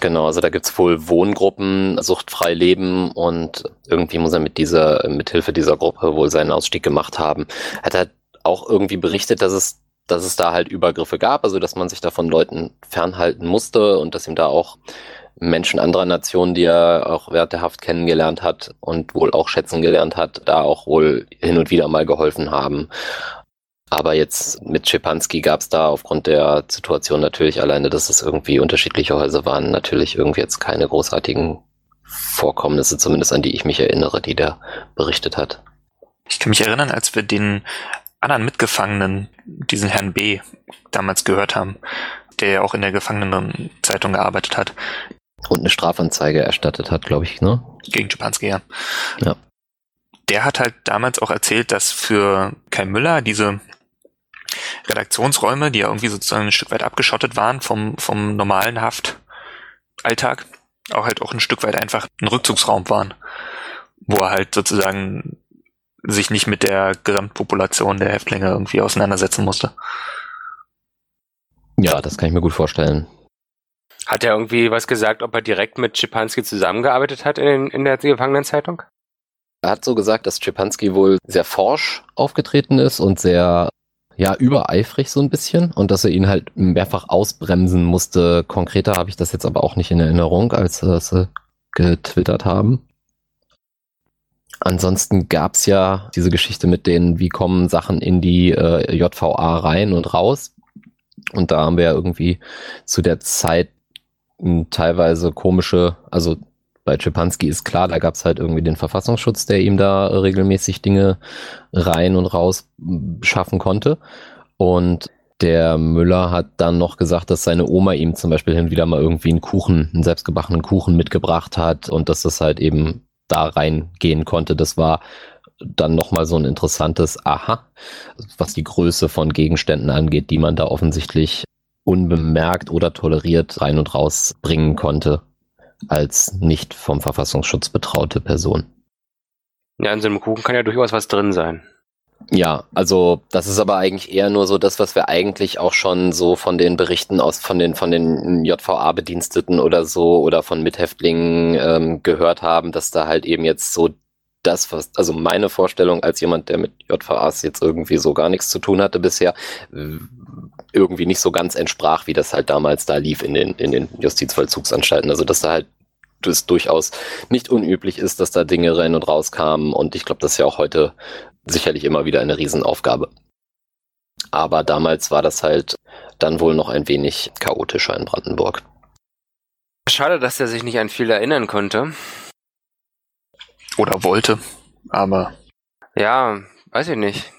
Genau, also da gibt's wohl Wohngruppen, suchtfrei leben und irgendwie muss er mit dieser, mit Hilfe dieser Gruppe wohl seinen Ausstieg gemacht haben. Hat er auch irgendwie berichtet, dass es, dass es da halt Übergriffe gab, also dass man sich da von Leuten fernhalten musste und dass ihm da auch Menschen anderer Nationen, die er auch während der Haft kennengelernt hat und wohl auch schätzen gelernt hat, da auch wohl hin und wieder mal geholfen haben. Aber jetzt mit Schepanski gab es da aufgrund der Situation natürlich alleine, dass es irgendwie unterschiedliche Häuser waren, natürlich irgendwie jetzt keine großartigen Vorkommnisse, zumindest an die ich mich erinnere, die der berichtet hat. Ich kann mich erinnern, als wir den anderen Mitgefangenen, diesen Herrn B., damals gehört haben, der ja auch in der Gefangenenzeitung gearbeitet hat. Und eine Strafanzeige erstattet hat, glaube ich, ne? Gegen Schipanski, ja. Ja. Der hat halt damals auch erzählt, dass für Kai Müller diese Redaktionsräume, die ja irgendwie sozusagen ein Stück weit abgeschottet waren vom, vom normalen Haftalltag, auch halt auch ein Stück weit einfach ein Rückzugsraum waren, wo er halt sozusagen sich nicht mit der Gesamtpopulation der Häftlinge irgendwie auseinandersetzen musste. Ja, das kann ich mir gut vorstellen. Hat er irgendwie was gesagt, ob er direkt mit Schipanski zusammengearbeitet hat in, in der Gefangenenzeitung? Er hat so gesagt, dass Schipanski wohl sehr forsch aufgetreten ist und sehr ja, übereifrig so ein bisschen und dass er ihn halt mehrfach ausbremsen musste. Konkreter habe ich das jetzt aber auch nicht in Erinnerung, als sie getwittert haben. Ansonsten gab's ja diese Geschichte mit denen, wie kommen Sachen in die äh, JVA rein und raus. Und da haben wir ja irgendwie zu der Zeit teilweise komische, also bei Czepanski ist klar, da gab es halt irgendwie den Verfassungsschutz, der ihm da regelmäßig Dinge rein und raus schaffen konnte. Und der Müller hat dann noch gesagt, dass seine Oma ihm zum Beispiel hin wieder mal irgendwie einen Kuchen, einen selbstgebackenen Kuchen mitgebracht hat und dass das halt eben da reingehen konnte. Das war dann nochmal so ein interessantes Aha, was die Größe von Gegenständen angeht, die man da offensichtlich unbemerkt oder toleriert rein und raus bringen konnte als nicht vom Verfassungsschutz betraute Person. Ja, in so einem Kuchen kann ja durchaus was drin sein. Ja, also das ist aber eigentlich eher nur so das, was wir eigentlich auch schon so von den Berichten aus von den von den JVA-Bediensteten oder so oder von Mithäftlingen ähm, gehört haben, dass da halt eben jetzt so das, was, also meine Vorstellung als jemand, der mit JVAs jetzt irgendwie so gar nichts zu tun hatte bisher, irgendwie nicht so ganz entsprach, wie das halt damals da lief in den, in den Justizvollzugsanstalten. Also dass da halt es durchaus nicht unüblich ist, dass da Dinge rein und raus kamen und ich glaube, das ist ja auch heute sicherlich immer wieder eine Riesenaufgabe. Aber damals war das halt dann wohl noch ein wenig chaotischer in Brandenburg. Schade, dass er sich nicht an viel erinnern konnte. Oder wollte, aber. Ja, weiß ich nicht.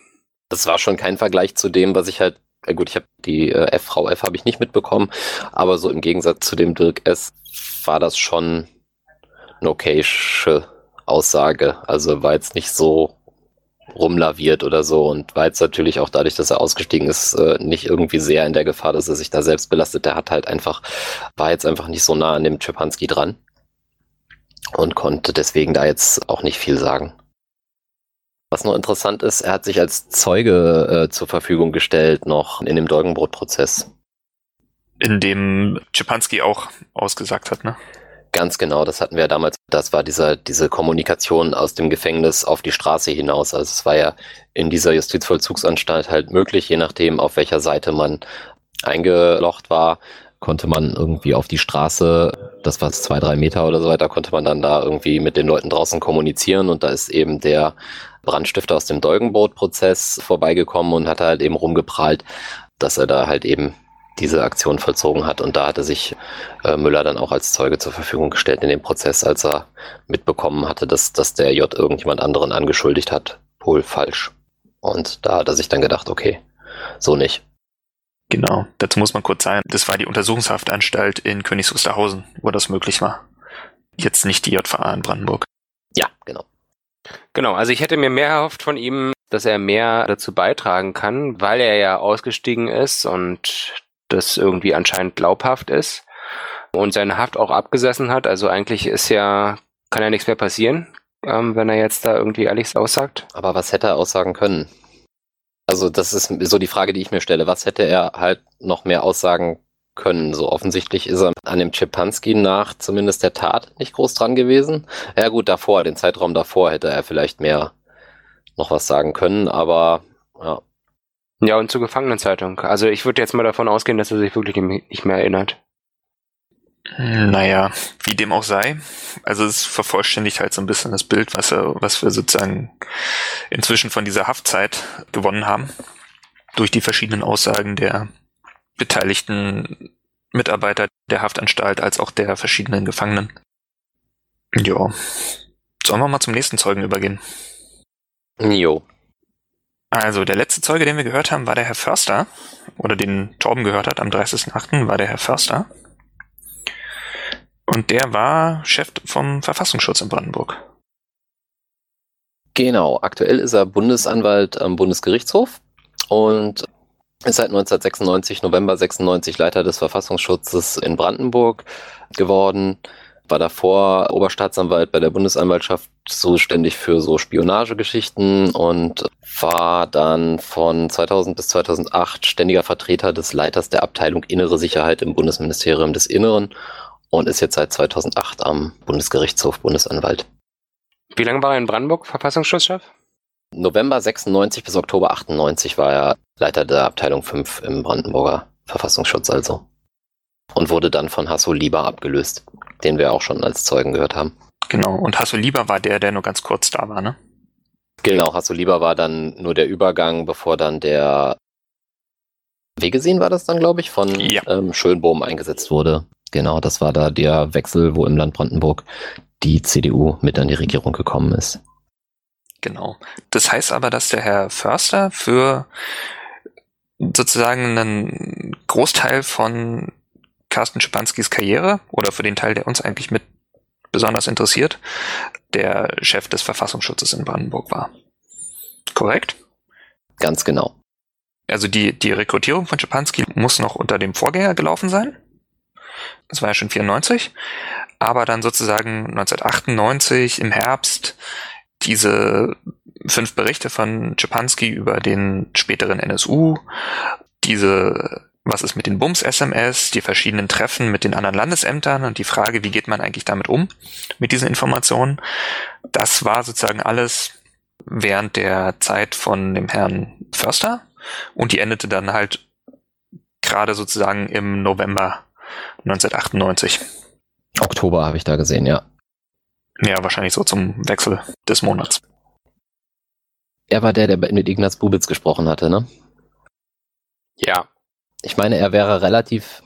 Das war schon kein Vergleich zu dem, was ich halt. Äh gut, ich habe die äh, Frau F habe ich nicht mitbekommen, aber so im Gegensatz zu dem Dirk S war das schon eine okayische Aussage. Also war jetzt nicht so rumlaviert oder so und war jetzt natürlich auch dadurch, dass er ausgestiegen ist, äh, nicht irgendwie sehr in der Gefahr, dass er sich da selbst belastet. Der hat halt einfach, war jetzt einfach nicht so nah an dem Chepanski dran und konnte deswegen da jetzt auch nicht viel sagen. Was noch interessant ist, er hat sich als Zeuge äh, zur Verfügung gestellt noch in dem Dolgenbrot-Prozess. In dem Czepanski auch ausgesagt hat, ne? Ganz genau, das hatten wir ja damals. Das war dieser, diese Kommunikation aus dem Gefängnis auf die Straße hinaus. Also es war ja in dieser Justizvollzugsanstalt halt möglich, je nachdem, auf welcher Seite man eingelocht war, konnte man irgendwie auf die Straße, das war zwei, drei Meter oder so weiter, konnte man dann da irgendwie mit den Leuten draußen kommunizieren und da ist eben der Brandstifter aus dem Dolgenboot-Prozess vorbeigekommen und hat halt eben rumgeprahlt, dass er da halt eben diese Aktion vollzogen hat. Und da hatte sich äh, Müller dann auch als Zeuge zur Verfügung gestellt in dem Prozess, als er mitbekommen hatte, dass, dass der J irgendjemand anderen angeschuldigt hat. Wohl falsch. Und da hat er sich dann gedacht, okay, so nicht. Genau, dazu muss man kurz sagen, das war die Untersuchungshaftanstalt in Königs Wusterhausen, wo das möglich war. Jetzt nicht die JVA in Brandenburg. Ja, genau. Genau, also ich hätte mir mehr erhofft von ihm, dass er mehr dazu beitragen kann, weil er ja ausgestiegen ist und das irgendwie anscheinend glaubhaft ist und seine Haft auch abgesessen hat. Also eigentlich ist ja, kann ja nichts mehr passieren, ähm, wenn er jetzt da irgendwie ehrlich aussagt. Aber was hätte er aussagen können? Also das ist so die Frage, die ich mir stelle. Was hätte er halt noch mehr aussagen können? So offensichtlich ist er an dem Czepanski nach zumindest der Tat nicht groß dran gewesen. Ja gut, davor, den Zeitraum davor hätte er vielleicht mehr noch was sagen können, aber ja. Ja, und zur Gefangenenzeitung. Also ich würde jetzt mal davon ausgehen, dass er sich wirklich nicht mehr erinnert. Naja, wie dem auch sei. Also es vervollständigt halt so ein bisschen das Bild, was, er, was wir sozusagen inzwischen von dieser Haftzeit gewonnen haben. Durch die verschiedenen Aussagen der beteiligten Mitarbeiter der Haftanstalt als auch der verschiedenen Gefangenen. Ja. Sollen wir mal zum nächsten Zeugen übergehen? Jo. Also der letzte Zeuge, den wir gehört haben, war der Herr Förster. Oder den Torben gehört hat am 30.8. war der Herr Förster. Und der war Chef vom Verfassungsschutz in Brandenburg. Genau, aktuell ist er Bundesanwalt am Bundesgerichtshof und ist seit 1996, November 96 Leiter des Verfassungsschutzes in Brandenburg geworden. War davor Oberstaatsanwalt bei der Bundesanwaltschaft zuständig für so Spionagegeschichten und war dann von 2000 bis 2008 ständiger Vertreter des Leiters der Abteilung Innere Sicherheit im Bundesministerium des Inneren und ist jetzt seit 2008 am Bundesgerichtshof Bundesanwalt. Wie lange war er in Brandenburg Verfassungsschutzchef? November 96 bis Oktober 98 war er Leiter der Abteilung 5 im Brandenburger Verfassungsschutz also. Und wurde dann von Hasso Lieber abgelöst, den wir auch schon als Zeugen gehört haben. Genau, und Hasso Lieber war der, der nur ganz kurz da war, ne? Genau, Hasso Lieber war dann nur der Übergang, bevor dann der Wegesehen war das dann, glaube ich, von ja. ähm, Schönbohm eingesetzt wurde. Genau, das war da der Wechsel, wo im Land Brandenburg die CDU mit an die Regierung gekommen ist. Genau. Das heißt aber, dass der Herr Förster für sozusagen einen Großteil von Carsten Schipanskis Karriere oder für den Teil, der uns eigentlich mit besonders interessiert, der Chef des Verfassungsschutzes in Brandenburg war. Korrekt? Ganz genau. Also die, die Rekrutierung von Schipanski muss noch unter dem Vorgänger gelaufen sein? Das war ja schon 94, aber dann sozusagen 1998 im Herbst diese fünf Berichte von Czepanski über den späteren NSU, diese was ist mit den Bums-SMS, die verschiedenen Treffen mit den anderen Landesämtern und die Frage, wie geht man eigentlich damit um, mit diesen Informationen. Das war sozusagen alles während der Zeit von dem Herrn Förster und die endete dann halt gerade sozusagen im November 1998. Oktober habe ich da gesehen, ja. Ja, wahrscheinlich so zum Wechsel des Monats. Er war der, der mit Ignaz Bubitz gesprochen hatte, ne? Ja. Ich meine, er wäre relativ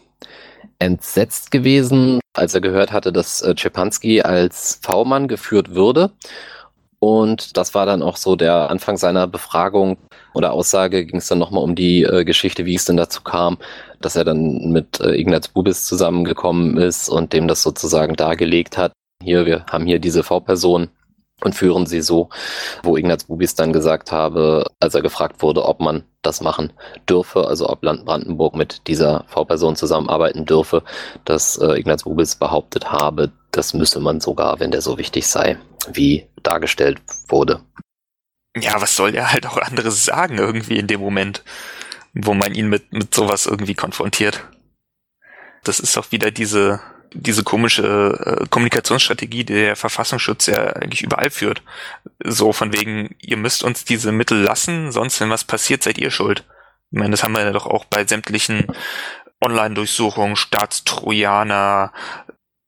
entsetzt gewesen, als er gehört hatte, dass äh, Czepanski als V-Mann geführt würde. Und das war dann auch so der Anfang seiner Befragung oder Aussage, ging es dann nochmal um die äh, Geschichte, wie es denn dazu kam, dass er dann mit äh, Ignaz Bubis zusammengekommen ist und dem das sozusagen dargelegt hat. Hier, wir haben hier diese V-Person und führen sie so, wo Ignaz Bubis dann gesagt habe, als er gefragt wurde, ob man das machen dürfe, also ob Land Brandenburg mit dieser V-Person zusammenarbeiten dürfe, dass äh, Ignaz Bubis behauptet habe, das müsse man sogar, wenn der so wichtig sei, wie dargestellt wurde. Ja, was soll er halt auch anderes sagen irgendwie in dem Moment? Wo man ihn mit, mit sowas irgendwie konfrontiert. Das ist doch wieder diese, diese komische äh, Kommunikationsstrategie, die der Verfassungsschutz ja eigentlich überall führt. So von wegen, ihr müsst uns diese Mittel lassen, sonst wenn was passiert, seid ihr schuld. Ich meine, das haben wir ja doch auch bei sämtlichen Online-Durchsuchung, Staatstrojaner,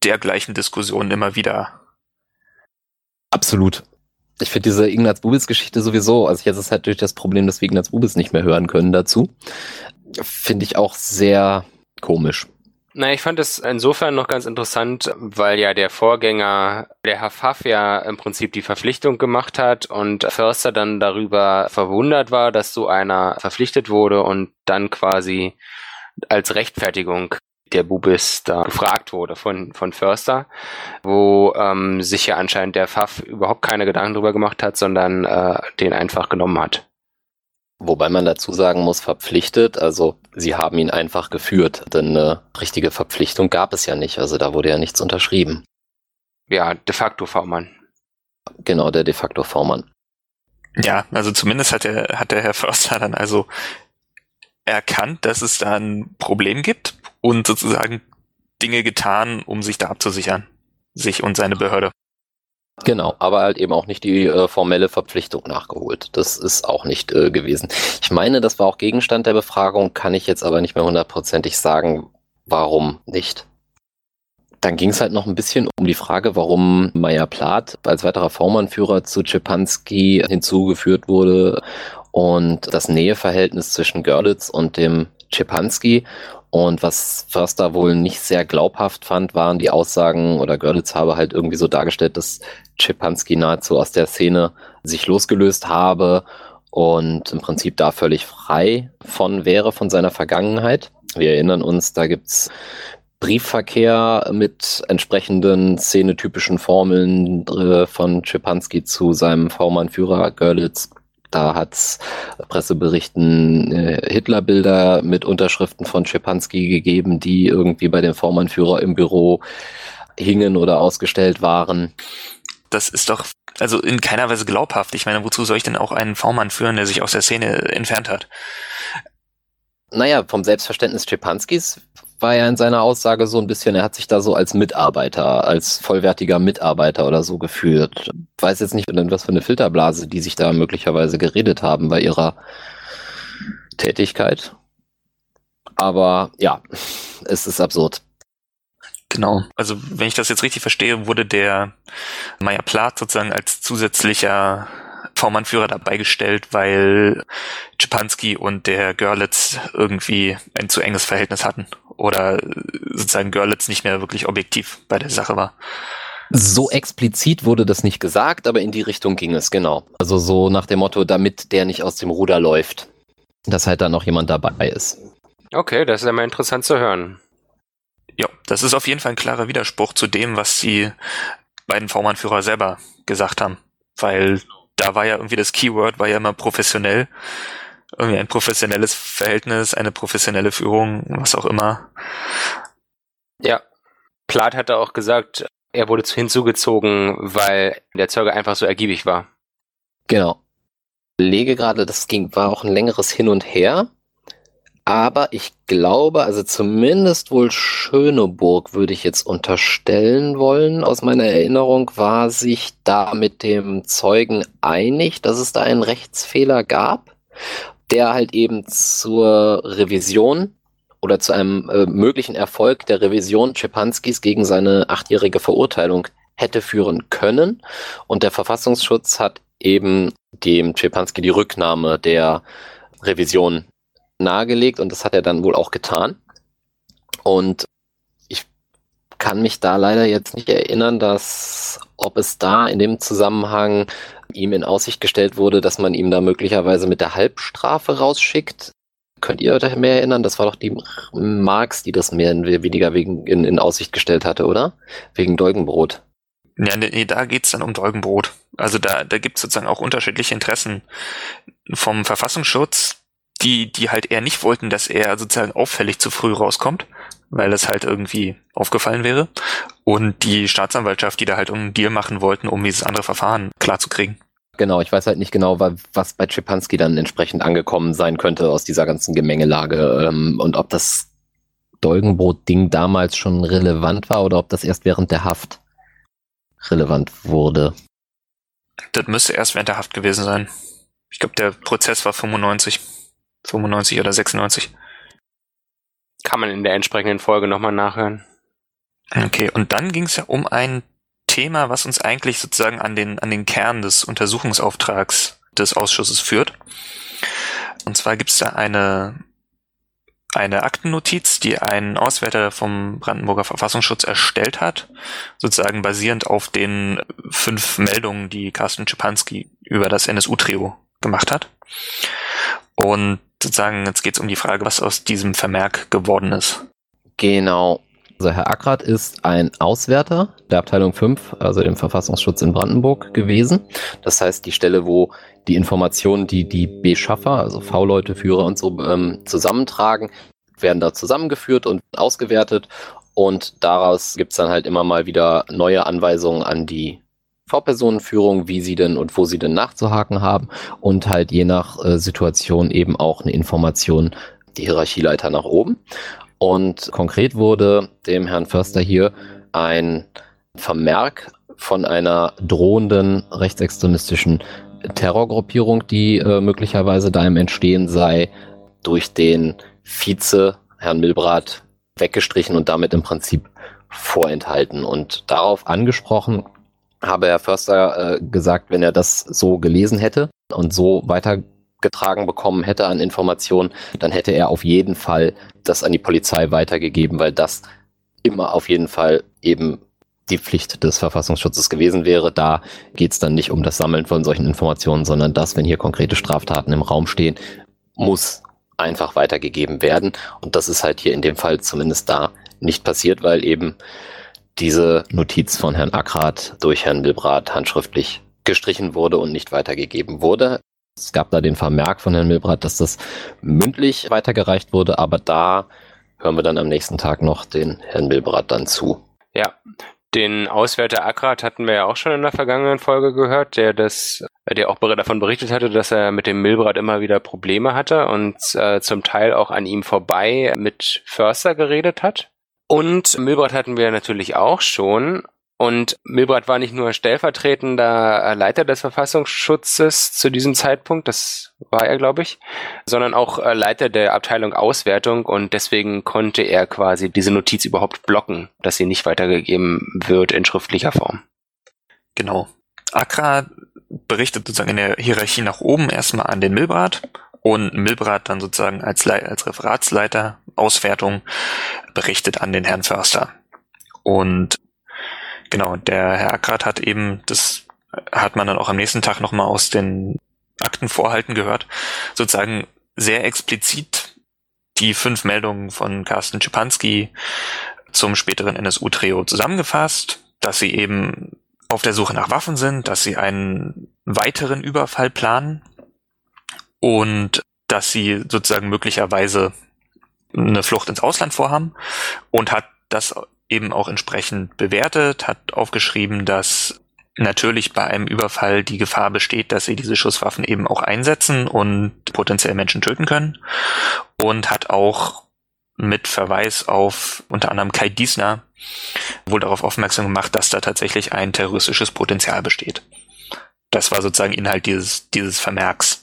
dergleichen Diskussionen immer wieder. Absolut. Ich finde diese Ignaz Bubis-Geschichte sowieso, also jetzt ist halt durch das Problem, dass wir Ignaz Bubis nicht mehr hören können dazu, finde ich auch sehr komisch. Na, ich fand es insofern noch ganz interessant, weil ja der Vorgänger, der Herr Pfaff ja im Prinzip die Verpflichtung gemacht hat und Förster dann darüber verwundert war, dass so einer verpflichtet wurde und dann quasi als Rechtfertigung der Bubis da gefragt wurde von, von Förster, wo ähm, sich ja anscheinend der Pfaff überhaupt keine Gedanken drüber gemacht hat, sondern äh, den einfach genommen hat. Wobei man dazu sagen muss, verpflichtet, also sie haben ihn einfach geführt, denn eine richtige Verpflichtung gab es ja nicht, also da wurde ja nichts unterschrieben. Ja, de facto V-Mann. Genau, der de facto V-Mann. Ja, also zumindest hat der, hat der Herr Förster dann also erkannt, dass es da ein Problem gibt und sozusagen Dinge getan, um sich da abzusichern. Sich und seine Behörde. Genau, aber halt eben auch nicht die äh, formelle Verpflichtung nachgeholt. Das ist auch nicht äh, gewesen. Ich meine, das war auch Gegenstand der Befragung, kann ich jetzt aber nicht mehr hundertprozentig sagen, warum nicht. Dann ging es halt noch ein bisschen um die Frage, warum Meyer Plath als weiterer V-Mann-Führer zu Czepanski hinzugeführt wurde und das Näheverhältnis zwischen Görlitz und dem Czepanski und was Förster wohl nicht sehr glaubhaft fand, waren die Aussagen, oder Görlitz habe halt irgendwie so dargestellt, dass Schepanski nahezu aus der Szene sich losgelöst habe und im Prinzip da völlig frei von wäre, von seiner Vergangenheit. Wir erinnern uns, da gibt's Briefverkehr mit entsprechenden szenetypischen Formeln äh, von Schepanski zu seinem V-Mann-Führer Görlitz da hat's Presseberichten äh, Hitlerbilder mit Unterschriften von Schepanski gegeben, die irgendwie bei dem Vormannführer im Büro hingen oder ausgestellt waren. Das ist doch also in keiner Weise glaubhaft. Ich meine, wozu soll ich denn auch einen V-Mann führen, der sich aus der Szene entfernt hat? Naja, vom Selbstverständnis Schepanskis war ja in seiner Aussage so ein bisschen, er hat sich da so als Mitarbeiter, als vollwertiger Mitarbeiter oder so gefühlt. Ich weiß jetzt nicht, was für eine Filterblase die sich da möglicherweise geredet haben bei ihrer Tätigkeit. Aber ja, es ist absurd. Genau. Also wenn ich das jetzt richtig verstehe, wurde der Meyer Plath sozusagen als zusätzlicher V-Mann-Führer dabei gestellt, weil Czepanski und der Görlitz irgendwie ein zu enges Verhältnis hatten oder sozusagen Görlitz nicht mehr wirklich objektiv bei der Sache war. So explizit wurde das nicht gesagt, aber in die Richtung ging es, genau. Also so nach dem Motto, damit der nicht aus dem Ruder läuft, dass halt da noch jemand dabei ist. Okay, das ist ja mal interessant zu hören. Ja, das ist auf jeden Fall ein klarer Widerspruch zu dem, was die beiden V-Mann-Führer selber gesagt haben. Weil da war ja irgendwie das Keyword, war ja immer professionell irgendwie ein professionelles Verhältnis, eine professionelle Führung, was auch immer. Ja. Plath hatte auch gesagt, er wurde hinzugezogen, weil der Zeuge einfach so ergiebig war. Genau. Lege gerade, das ging, war auch ein längeres Hin und Her. Aber ich glaube, also zumindest wohl Schöneburg würde ich jetzt unterstellen wollen. Aus meiner Erinnerung war sich da mit dem Zeugen einig, dass es da einen Rechtsfehler gab der halt eben zur Revision oder zu einem äh, möglichen Erfolg der Revision Schepanskis gegen seine achtjährige Verurteilung hätte führen können. Und der Verfassungsschutz hat eben dem Schepanski die Rücknahme der Revision nahegelegt und das hat er dann wohl auch getan. Und ich kann mich da leider jetzt nicht erinnern, dass ob es da in dem Zusammenhang ihm in Aussicht gestellt wurde, dass man ihm da möglicherweise mit der Halbstrafe rausschickt. Könnt ihr euch mehr erinnern? Das war doch die Marx, die das mehr oder weniger wegen in, in Aussicht gestellt hatte, oder? Wegen Dolgenbrot. Ja, nee, da geht's dann um Dolgenbrot. Also da, da gibt's sozusagen auch unterschiedliche Interessen vom Verfassungsschutz, die, die halt eher nicht wollten, dass er sozusagen auffällig zu früh rauskommt, weil es halt irgendwie aufgefallen wäre. Und die Staatsanwaltschaft, die da halt einen Deal machen wollten, um dieses andere Verfahren klarzukriegen. Genau, ich weiß halt nicht genau, was bei Schipanski dann entsprechend angekommen sein könnte aus dieser ganzen Gemengelage ähm, und ob das Dolgenbrot-Ding damals schon relevant war oder ob das erst während der Haft relevant wurde. Das müsste erst während der Haft gewesen sein. Ich glaube, der Prozess war 95. 95 oder 96. Kann man in der entsprechenden Folge nochmal nachhören. Okay, und dann ging es ja um ein Thema, was uns eigentlich sozusagen an den, an den Kern des Untersuchungsauftrags des Ausschusses führt. Und zwar gibt es da eine, eine Aktennotiz, die ein Auswärter vom Brandenburger Verfassungsschutz erstellt hat, sozusagen basierend auf den fünf Meldungen, die Carsten Schipanski über das NSU-Trio gemacht hat. Und sozusagen, jetzt geht es um die Frage, was aus diesem Vermerk geworden ist. Genau. Also Herr Ackrat ist ein Auswärter der Abteilung 5, also dem Verfassungsschutz in Brandenburg gewesen. Das heißt, die Stelle, wo die Informationen, die die Beschaffer, also V-Leute, Führer und so ähm, zusammentragen, werden da zusammengeführt und ausgewertet. Und daraus gibt es dann halt immer mal wieder neue Anweisungen an die V-Personenführung, wie sie denn und wo sie denn nachzuhaken haben und halt je nach äh, Situation eben auch eine Information die Hierarchieleiter nach oben. Und konkret wurde dem Herrn Förster hier ein Vermerk von einer drohenden rechtsextremistischen Terrorgruppierung, die äh, möglicherweise da im Entstehen sei, durch den Vize, Herrn Milbrat, weggestrichen und damit im Prinzip vorenthalten. Und darauf angesprochen habe Herr Förster äh, gesagt, wenn er das so gelesen hätte und so weitergetragen bekommen hätte an Informationen, dann hätte er auf jeden Fall das an die Polizei weitergegeben, weil das immer auf jeden Fall eben die Pflicht des Verfassungsschutzes gewesen wäre. Da geht es dann nicht um das Sammeln von solchen Informationen, sondern das, wenn hier konkrete Straftaten im Raum stehen, muss einfach weitergegeben werden. Und das ist halt hier in dem Fall zumindest da nicht passiert, weil eben diese Notiz von Herrn Ackrat durch Herrn Milbrat handschriftlich gestrichen wurde und nicht weitergegeben wurde. Es gab da den Vermerk von Herrn Milbrat, dass das mündlich weitergereicht wurde, aber da hören wir dann am nächsten Tag noch den Herrn Milbrat dann zu. Ja, den Auswärter Ackrat hatten wir ja auch schon in der vergangenen Folge gehört, der das, der auch davon berichtet hatte, dass er mit dem Milbrat immer wieder Probleme hatte und äh, zum Teil auch an ihm vorbei mit Förster geredet hat. Und Milbrat hatten wir natürlich auch schon. Und Milbrat war nicht nur stellvertretender Leiter des Verfassungsschutzes zu diesem Zeitpunkt, das war er, glaube ich, sondern auch äh, Leiter der Abteilung Auswertung und deswegen konnte er quasi diese Notiz überhaupt blocken, dass sie nicht weitergegeben wird in schriftlicher Form. Genau. Akra berichtet sozusagen in der Hierarchie nach oben erstmal an den Milbrat und Milbrat dann sozusagen als, als Referatsleiter Auswertung berichtet an den Herrn Förster. Und genau, der Herr Ackrat hat eben, das hat man dann auch am nächsten Tag nochmal aus den Aktenvorhalten gehört, sozusagen sehr explizit die fünf Meldungen von Carsten Schipanski zum späteren NSU-Trio zusammengefasst, dass sie eben auf der Suche nach Waffen sind, dass sie einen weiteren Überfall planen und dass sie sozusagen möglicherweise eine Flucht ins Ausland vorhaben und hat das eben auch entsprechend bewertet, hat aufgeschrieben, dass natürlich bei einem Überfall die Gefahr besteht, dass sie diese Schusswaffen eben auch einsetzen und potenziell Menschen töten können und hat auch mit Verweis auf unter anderem Kai Diesner wohl darauf aufmerksam gemacht, dass da tatsächlich ein terroristisches Potenzial besteht. Das war sozusagen Inhalt dieses, dieses Vermerks.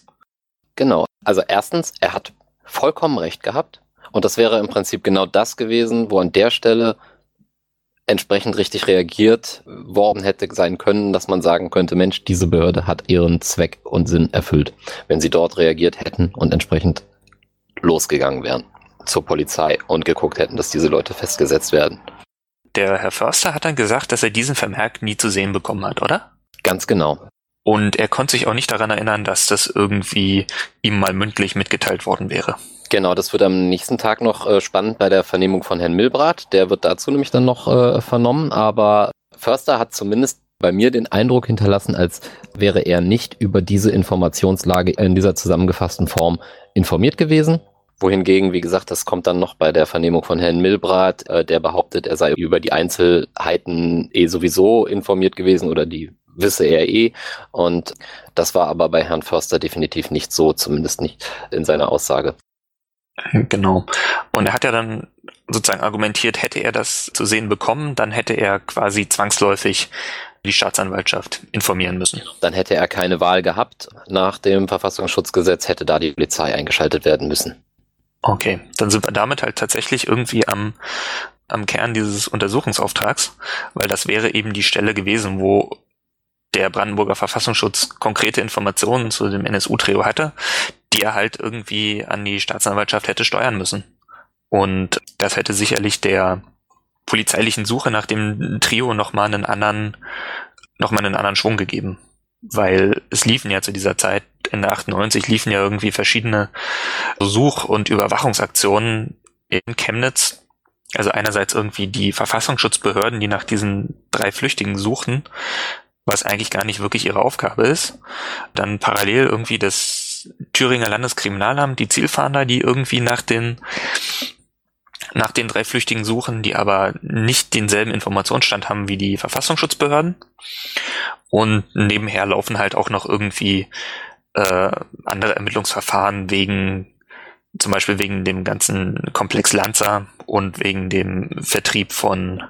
Genau. Also erstens, er hat vollkommen recht gehabt. Und das wäre im Prinzip genau das gewesen, wo an der Stelle entsprechend richtig reagiert worden hätte sein können, dass man sagen könnte, Mensch, diese Behörde hat ihren Zweck und Sinn erfüllt, wenn sie dort reagiert hätten und entsprechend losgegangen wären zur Polizei und geguckt hätten, dass diese Leute festgesetzt werden. Der Herr Förster hat dann gesagt, dass er diesen Vermerk nie zu sehen bekommen hat, oder? Ganz genau. Und er konnte sich auch nicht daran erinnern, dass das irgendwie ihm mal mündlich mitgeteilt worden wäre. Genau, das wird am nächsten Tag noch äh, spannend bei der Vernehmung von Herrn Milbrat. Der wird dazu nämlich dann noch äh, vernommen. Aber Förster hat zumindest bei mir den Eindruck hinterlassen, als wäre er nicht über diese Informationslage in dieser zusammengefassten Form informiert gewesen. Wohingegen, wie gesagt, das kommt dann noch bei der Vernehmung von Herrn Milbrat, äh, der behauptet, er sei über die Einzelheiten eh sowieso informiert gewesen oder die wisse er eh. Und das war aber bei Herrn Förster definitiv nicht so, zumindest nicht in seiner Aussage. Genau. Und er hat ja dann sozusagen argumentiert, hätte er das zu sehen bekommen, dann hätte er quasi zwangsläufig die Staatsanwaltschaft informieren müssen. Dann hätte er keine Wahl gehabt. Nach dem Verfassungsschutzgesetz hätte da die Polizei eingeschaltet werden müssen. Okay, dann sind wir damit halt tatsächlich irgendwie am, am Kern dieses Untersuchungsauftrags, weil das wäre eben die Stelle gewesen, wo der Brandenburger Verfassungsschutz konkrete Informationen zu dem NSU-Trio hatte, die er halt irgendwie an die Staatsanwaltschaft hätte steuern müssen. Und das hätte sicherlich der polizeilichen Suche nach dem Trio nochmal einen anderen, nochmal einen anderen Schwung gegeben. Weil es liefen ja zu dieser Zeit, Ende 98 liefen ja irgendwie verschiedene Such- und Überwachungsaktionen in Chemnitz. Also einerseits irgendwie die Verfassungsschutzbehörden, die nach diesen drei Flüchtigen suchen, was eigentlich gar nicht wirklich ihre Aufgabe ist. Dann parallel irgendwie das Thüringer Landeskriminalamt, die Zielfahnder, die irgendwie nach den nach den drei Flüchtigen suchen, die aber nicht denselben Informationsstand haben wie die Verfassungsschutzbehörden. Und nebenher laufen halt auch noch irgendwie äh, andere Ermittlungsverfahren wegen zum Beispiel wegen dem ganzen Komplex Lanza und wegen dem Vertrieb von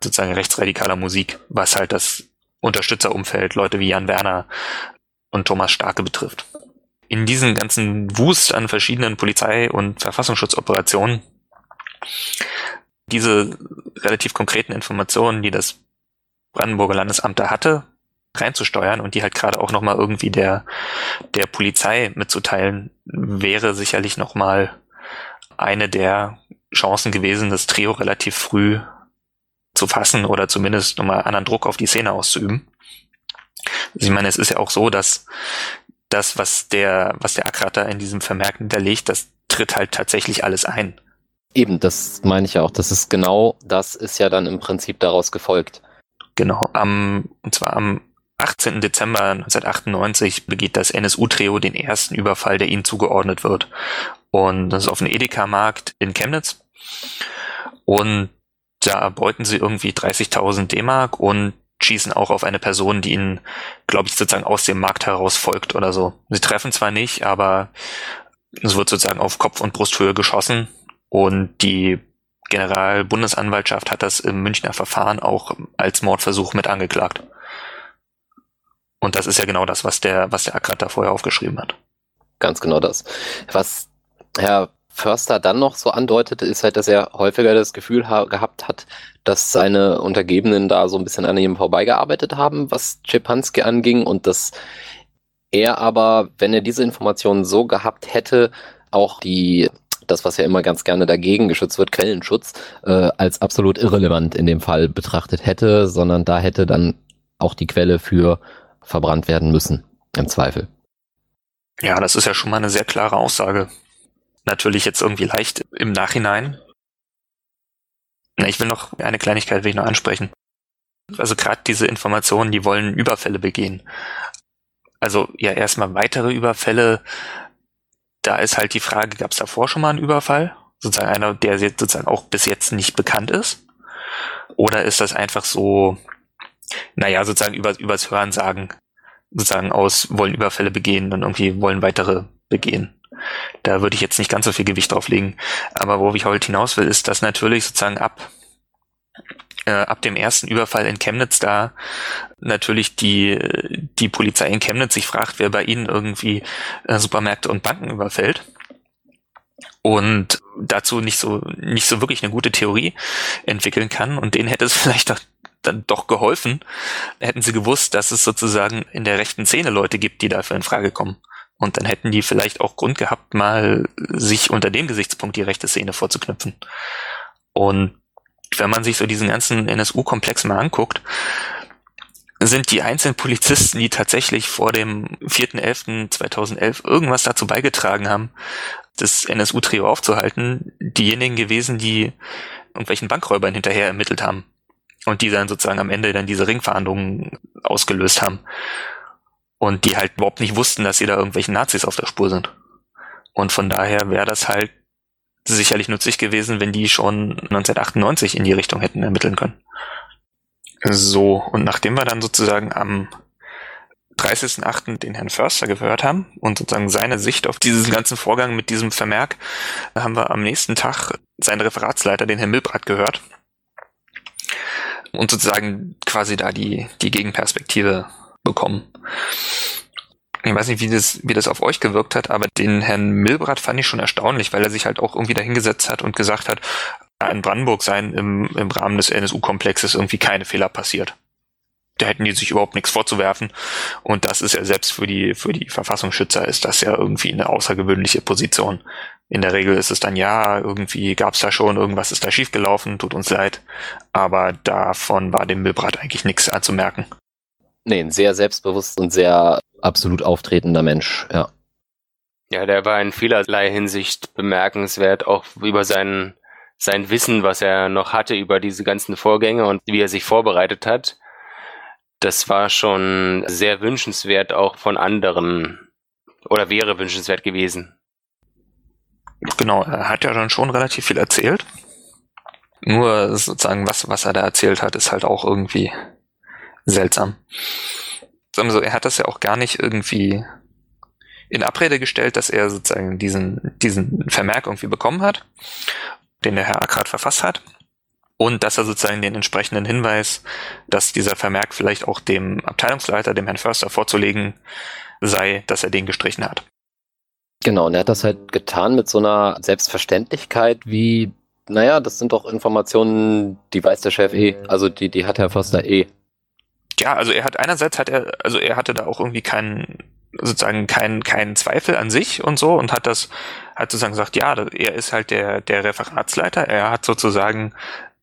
sozusagen rechtsradikaler Musik, was halt das Unterstützerumfeld, Leute wie Jan Werner und Thomas Starke betrifft. In diesen ganzen Wust an verschiedenen Polizei- und Verfassungsschutzoperationen diese relativ konkreten Informationen, die das Brandenburger Landesamt da hatte, reinzusteuern und die halt gerade auch nochmal irgendwie der, der Polizei mitzuteilen, wäre sicherlich nochmal eine der Chancen gewesen, das Trio relativ früh zu fassen oder zumindest nochmal anderen Druck auf die Szene auszuüben. Also ich meine, es ist ja auch so, dass das, was der, was der Akrater in diesem Vermerk hinterlegt, das tritt halt tatsächlich alles ein. Eben, das meine ich ja auch. Das ist genau, das ist ja dann im Prinzip daraus gefolgt. Genau, am, und zwar am 18. Dezember 1998 begeht das NSU-Trio den ersten Überfall, der ihnen zugeordnet wird. Und das ist auf dem Edeka-Markt in Chemnitz. Und da erbeuten sie irgendwie 30.000 D-Mark und schießen auch auf eine Person, die ihnen, glaube ich, sozusagen aus dem Markt heraus folgt oder so. Sie treffen zwar nicht, aber es wird sozusagen auf Kopf- und Brusthöhe geschossen und die Generalbundesanwaltschaft hat das im Münchner Verfahren auch als Mordversuch mit angeklagt. Und das ist ja genau das, was der, was der Ackrat da vorher aufgeschrieben hat. Ganz genau das. Was Herr Förster dann noch so andeutete, ist halt, dass er häufiger das Gefühl gehabt hat, dass seine Untergebenen da so ein bisschen an ihm vorbeigearbeitet haben, was Czepanski anging und dass er aber, wenn er diese Informationen so gehabt hätte, auch die das, was ja immer ganz gerne dagegen geschützt wird, Quellenschutz, äh, als absolut irrelevant in dem Fall betrachtet hätte, sondern da hätte dann auch die Quelle für verbrannt werden müssen, im Zweifel. Ja, das ist ja schon mal eine sehr klare Aussage. Natürlich jetzt irgendwie leicht im Nachhinein. Ich will noch eine Kleinigkeit will ich noch ansprechen. Also gerade diese Informationen, die wollen Überfälle begehen. Also ja erstmal weitere Überfälle da ist halt die Frage, gab es davor schon mal einen Überfall? Sozusagen einer, der jetzt sozusagen auch bis jetzt nicht bekannt ist? Oder ist das einfach so, naja, sozusagen über, übers Hören sagen, sozusagen aus, wollen Überfälle begehen und irgendwie wollen weitere begehen? Da würde ich jetzt nicht ganz so viel Gewicht drauf legen. Aber wo ich heute hinaus will, ist, dass natürlich sozusagen ab äh, ab dem ersten Überfall in Chemnitz da natürlich die, die Polizei in Chemnitz sich fragt, wer bei ihnen irgendwie äh, Supermärkte und Banken überfällt. Und dazu nicht so, nicht so wirklich eine gute Theorie entwickeln kann. Und denen hätte es vielleicht doch, dann doch geholfen, hätten sie gewusst, dass es sozusagen in der rechten Szene Leute gibt, die dafür in Frage kommen. Und dann hätten die vielleicht auch Grund gehabt, mal sich unter dem Gesichtspunkt die rechte Szene vorzuknüpfen. Und wenn man sich so diesen ganzen NSU-Komplex mal anguckt, sind die einzelnen Polizisten, die tatsächlich vor dem 4.11.2011 irgendwas dazu beigetragen haben, das NSU-Trio aufzuhalten, diejenigen gewesen, die irgendwelchen Bankräubern hinterher ermittelt haben und die dann sozusagen am Ende dann diese Ringverhandlungen ausgelöst haben und die halt überhaupt nicht wussten, dass sie da irgendwelchen Nazis auf der Spur sind. Und von daher wäre das halt sicherlich nützlich gewesen, wenn die schon 1998 in die Richtung hätten ermitteln können. So, und nachdem wir dann sozusagen am 30.08. den Herrn Förster gehört haben und sozusagen seine Sicht auf diesen ganzen Vorgang mit diesem Vermerk, haben wir am nächsten Tag seinen Referatsleiter, den Herrn Milbrat, gehört und sozusagen quasi da die, die Gegenperspektive bekommen. Ich weiß nicht, wie das, wie das auf euch gewirkt hat, aber den Herrn Milbrat fand ich schon erstaunlich, weil er sich halt auch irgendwie dahingesetzt hat und gesagt hat, in Brandenburg seien im, im Rahmen des NSU-Komplexes irgendwie keine Fehler passiert. Da hätten die sich überhaupt nichts vorzuwerfen. Und das ist ja selbst für die, für die Verfassungsschützer ist das ja irgendwie eine außergewöhnliche Position. In der Regel ist es dann, ja, irgendwie gab's da schon, irgendwas ist da schiefgelaufen, tut uns leid. Aber davon war dem Milbrat eigentlich nichts anzumerken. Nee, ein sehr selbstbewusst und sehr absolut auftretender Mensch, ja. Ja, der war in vielerlei Hinsicht bemerkenswert, auch über seinen sein Wissen, was er noch hatte über diese ganzen Vorgänge und wie er sich vorbereitet hat, das war schon sehr wünschenswert auch von anderen oder wäre wünschenswert gewesen. Genau, er hat ja dann schon relativ viel erzählt. Nur sozusagen, was, was er da erzählt hat, ist halt auch irgendwie seltsam. Also er hat das ja auch gar nicht irgendwie in Abrede gestellt, dass er sozusagen diesen, diesen Vermerk irgendwie bekommen hat den der Herr Ackrat verfasst hat. Und dass er sozusagen den entsprechenden Hinweis, dass dieser Vermerk vielleicht auch dem Abteilungsleiter, dem Herrn Förster vorzulegen sei, dass er den gestrichen hat. Genau, und er hat das halt getan mit so einer Selbstverständlichkeit wie, naja, das sind doch Informationen, die weiß der Chef eh, also die, die hat Herr Förster eh. Ja, also er hat einerseits hat er, also er hatte da auch irgendwie keinen, sozusagen keinen, keinen Zweifel an sich und so und hat das hat sozusagen gesagt, ja, er ist halt der, der Referatsleiter, er hat sozusagen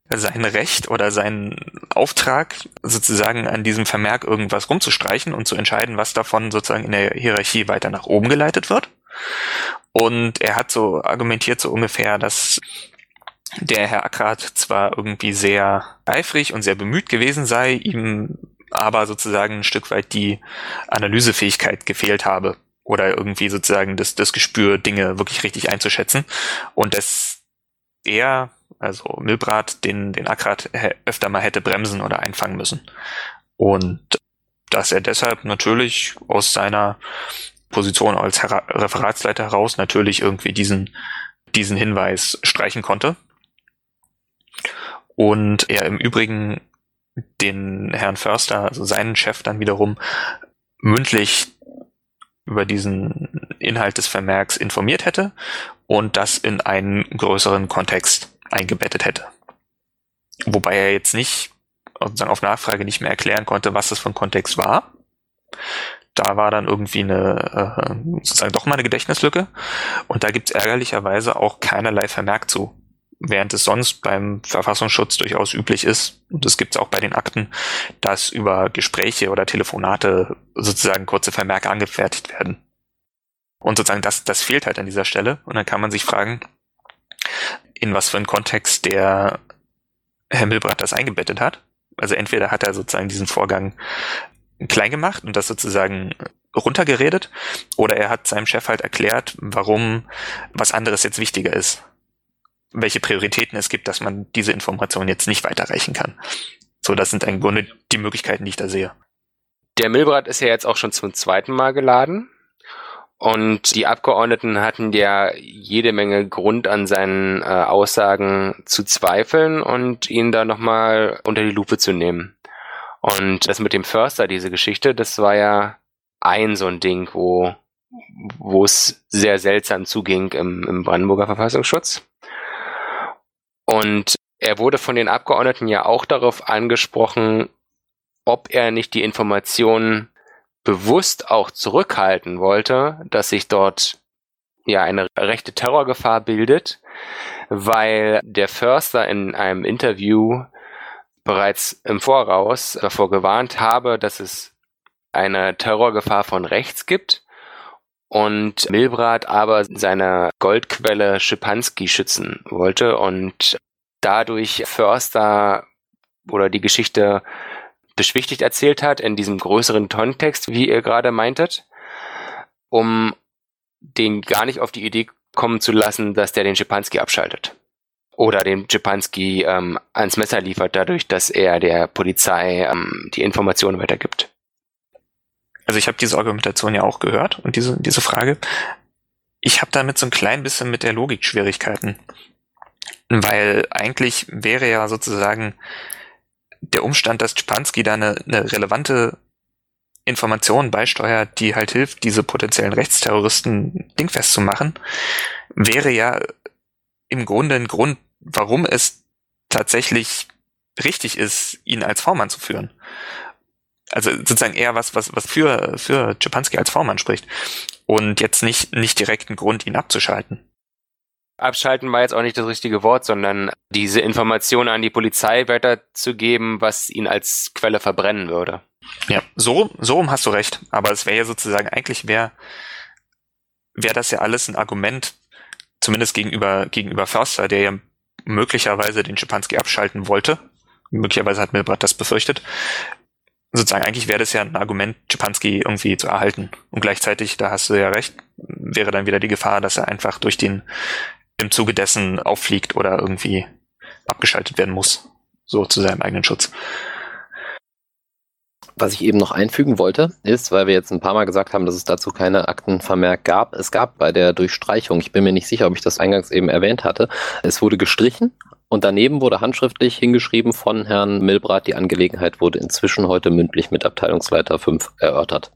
sein Recht oder seinen Auftrag, sozusagen an diesem Vermerk irgendwas rumzustreichen und zu entscheiden, was davon sozusagen in der Hierarchie weiter nach oben geleitet wird. Und er hat so argumentiert so ungefähr, dass der Herr Ackrat zwar irgendwie sehr eifrig und sehr bemüht gewesen sei, ihm aber sozusagen ein Stück weit die Analysefähigkeit gefehlt habe oder irgendwie sozusagen das, das Gespür, Dinge wirklich richtig einzuschätzen. Und dass er, also Milbrat, den, den Akrat öfter mal hätte bremsen oder einfangen müssen. Und dass er deshalb natürlich aus seiner Position als Her Referatsleiter heraus natürlich irgendwie diesen, diesen Hinweis streichen konnte. Und er im Übrigen den Herrn Förster, also seinen Chef dann wiederum, mündlich über diesen Inhalt des Vermerks informiert hätte und das in einen größeren Kontext eingebettet hätte. Wobei er jetzt nicht, sozusagen auf Nachfrage nicht mehr erklären konnte, was das für ein Kontext war. Da war dann irgendwie eine, äh, sozusagen doch mal eine Gedächtnislücke. Und da gibt's ärgerlicherweise auch keinerlei Vermerk zu während es sonst beim Verfassungsschutz durchaus üblich ist, und das gibt es auch bei den Akten, dass über Gespräche oder Telefonate sozusagen kurze Vermerke angefertigt werden. Und sozusagen das, das fehlt halt an dieser Stelle. Und dann kann man sich fragen, in was für einen Kontext der Herr Milbrat das eingebettet hat. Also entweder hat er sozusagen diesen Vorgang klein gemacht und das sozusagen runtergeredet, oder er hat seinem Chef halt erklärt, warum was anderes jetzt wichtiger ist welche Prioritäten es gibt, dass man diese Information jetzt nicht weiterreichen kann. So, das sind im Grunde die Möglichkeiten, die ich da sehe. Der Milbrat ist ja jetzt auch schon zum zweiten Mal geladen. Und die Abgeordneten hatten ja jede Menge Grund an seinen äh, Aussagen zu zweifeln und ihn da nochmal unter die Lupe zu nehmen. Und das mit dem Förster, diese Geschichte, das war ja ein so ein Ding, wo wo es sehr seltsam zuging im, im Brandenburger Verfassungsschutz. Und er wurde von den Abgeordneten ja auch darauf angesprochen, ob er nicht die Informationen bewusst auch zurückhalten wollte, dass sich dort ja eine rechte Terrorgefahr bildet, weil der Förster in einem Interview bereits im Voraus davor gewarnt habe, dass es eine Terrorgefahr von rechts gibt und Milbrat aber seine Goldquelle Schipanski schützen wollte und dadurch Förster oder die Geschichte beschwichtigt erzählt hat in diesem größeren Kontext, wie ihr gerade meintet, um den gar nicht auf die Idee kommen zu lassen, dass der den Schipanski abschaltet. Oder den Schipanski ähm, ans Messer liefert, dadurch, dass er der Polizei ähm, die Informationen weitergibt also ich habe diese Argumentation ja auch gehört und diese, diese Frage. Ich habe damit so ein klein bisschen mit der Logik Schwierigkeiten. Weil eigentlich wäre ja sozusagen der Umstand, dass Schipanski da eine, eine relevante Informationen beisteuert, die halt hilft, diese potenziellen Rechtsterroristen dingfest zu machen, wäre ja im Grunde ein Grund, warum es tatsächlich richtig ist, ihn als V-Mann zu führen. Also sozusagen eher was, was, was für, für Czepanski als V-Mann spricht. Und jetzt nicht, nicht direkt ein Grund, ihn abzuschalten. Abschalten war jetzt auch nicht das richtige Wort, sondern diese Information an die Polizei weiterzugeben, was ihn als Quelle verbrennen würde. Ja, so, so rum hast du recht. Aber es wäre ja sozusagen, eigentlich wäre wäre das ja alles ein Argument, zumindest gegenüber, gegenüber Förster, der ja möglicherweise den Schipanski abschalten wollte. Möglicherweise hat Milbrat das befürchtet. Sozusagen, eigentlich wäre das ja ein Argument, Schipanski irgendwie zu erhalten. Und gleichzeitig, da hast du ja recht, wäre dann wieder die Gefahr, dass er einfach durch den im Zuge dessen auffliegt oder irgendwie abgeschaltet werden muss. So zu seinem eigenen Schutz. Was ich eben noch einfügen wollte, ist, weil wir jetzt ein paar Mal gesagt haben, dass es dazu keine Aktenvermerk gab. Es gab bei der Durchstreichung, ich bin mir nicht sicher, ob ich das eingangs eben erwähnt hatte, es wurde gestrichen und daneben wurde handschriftlich hingeschrieben von Herrn Milbrat, die Angelegenheit wurde inzwischen heute mündlich mit Abteilungsleiter 5 erörtert.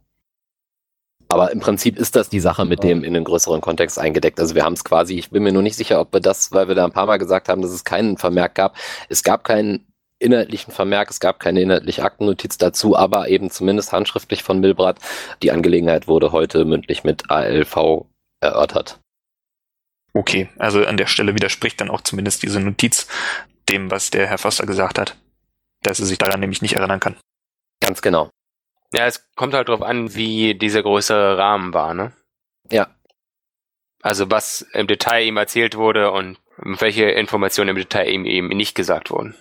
Aber im Prinzip ist das die Sache mit dem in den größeren Kontext eingedeckt. Also wir haben es quasi, ich bin mir nur nicht sicher, ob wir das, weil wir da ein paar Mal gesagt haben, dass es keinen Vermerk gab. Es gab keinen inhaltlichen Vermerk, es gab keine inhaltliche Aktennotiz dazu, aber eben zumindest handschriftlich von Milbrat. Die Angelegenheit wurde heute mündlich mit ALV erörtert. Okay, also an der Stelle widerspricht dann auch zumindest diese Notiz dem, was der Herr Foster gesagt hat, dass er sich daran nämlich nicht erinnern kann. Ganz genau. Ja, es kommt halt darauf an, wie dieser größere Rahmen war, ne? Ja. Also was im Detail ihm erzählt wurde und welche Informationen im Detail ihm eben nicht gesagt wurden.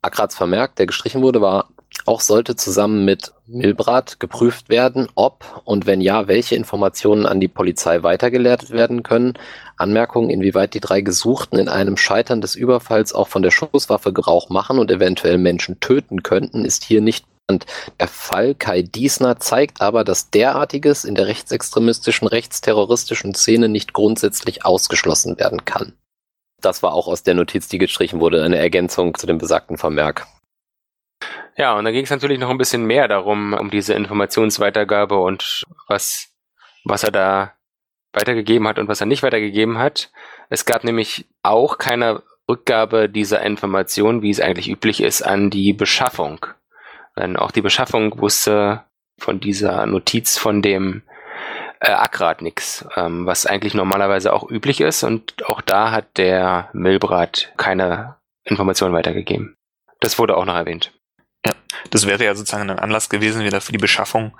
Akrats Vermerk, der gestrichen wurde, war, auch sollte zusammen mit Milbrat geprüft werden, ob und wenn ja, welche Informationen an die Polizei weitergeleitet werden können. Anmerkungen, inwieweit die drei Gesuchten in einem Scheitern des Überfalls auch von der Schusswaffe Gebrauch machen und eventuell Menschen töten könnten, ist hier nicht der Fall Kai Diesner zeigt aber, dass derartiges in der rechtsextremistischen, rechtsterroristischen Szene nicht grundsätzlich ausgeschlossen werden kann. Das war auch aus der Notiz, die gestrichen wurde, eine Ergänzung zu dem besagten Vermerk. Ja, und dann ging es natürlich noch ein bisschen mehr darum, um diese Informationsweitergabe und was, was er da weitergegeben hat und was er nicht weitergegeben hat. Es gab nämlich auch keine Rückgabe dieser Information, wie es eigentlich üblich ist, an die Beschaffung. Denn auch die Beschaffung wusste von dieser Notiz von dem äh, Akrat nichts, ähm, was eigentlich normalerweise auch üblich ist. Und auch da hat der Milbrat keine Informationen weitergegeben. Das wurde auch noch erwähnt. Das wäre ja sozusagen ein Anlass gewesen, wieder für die Beschaffung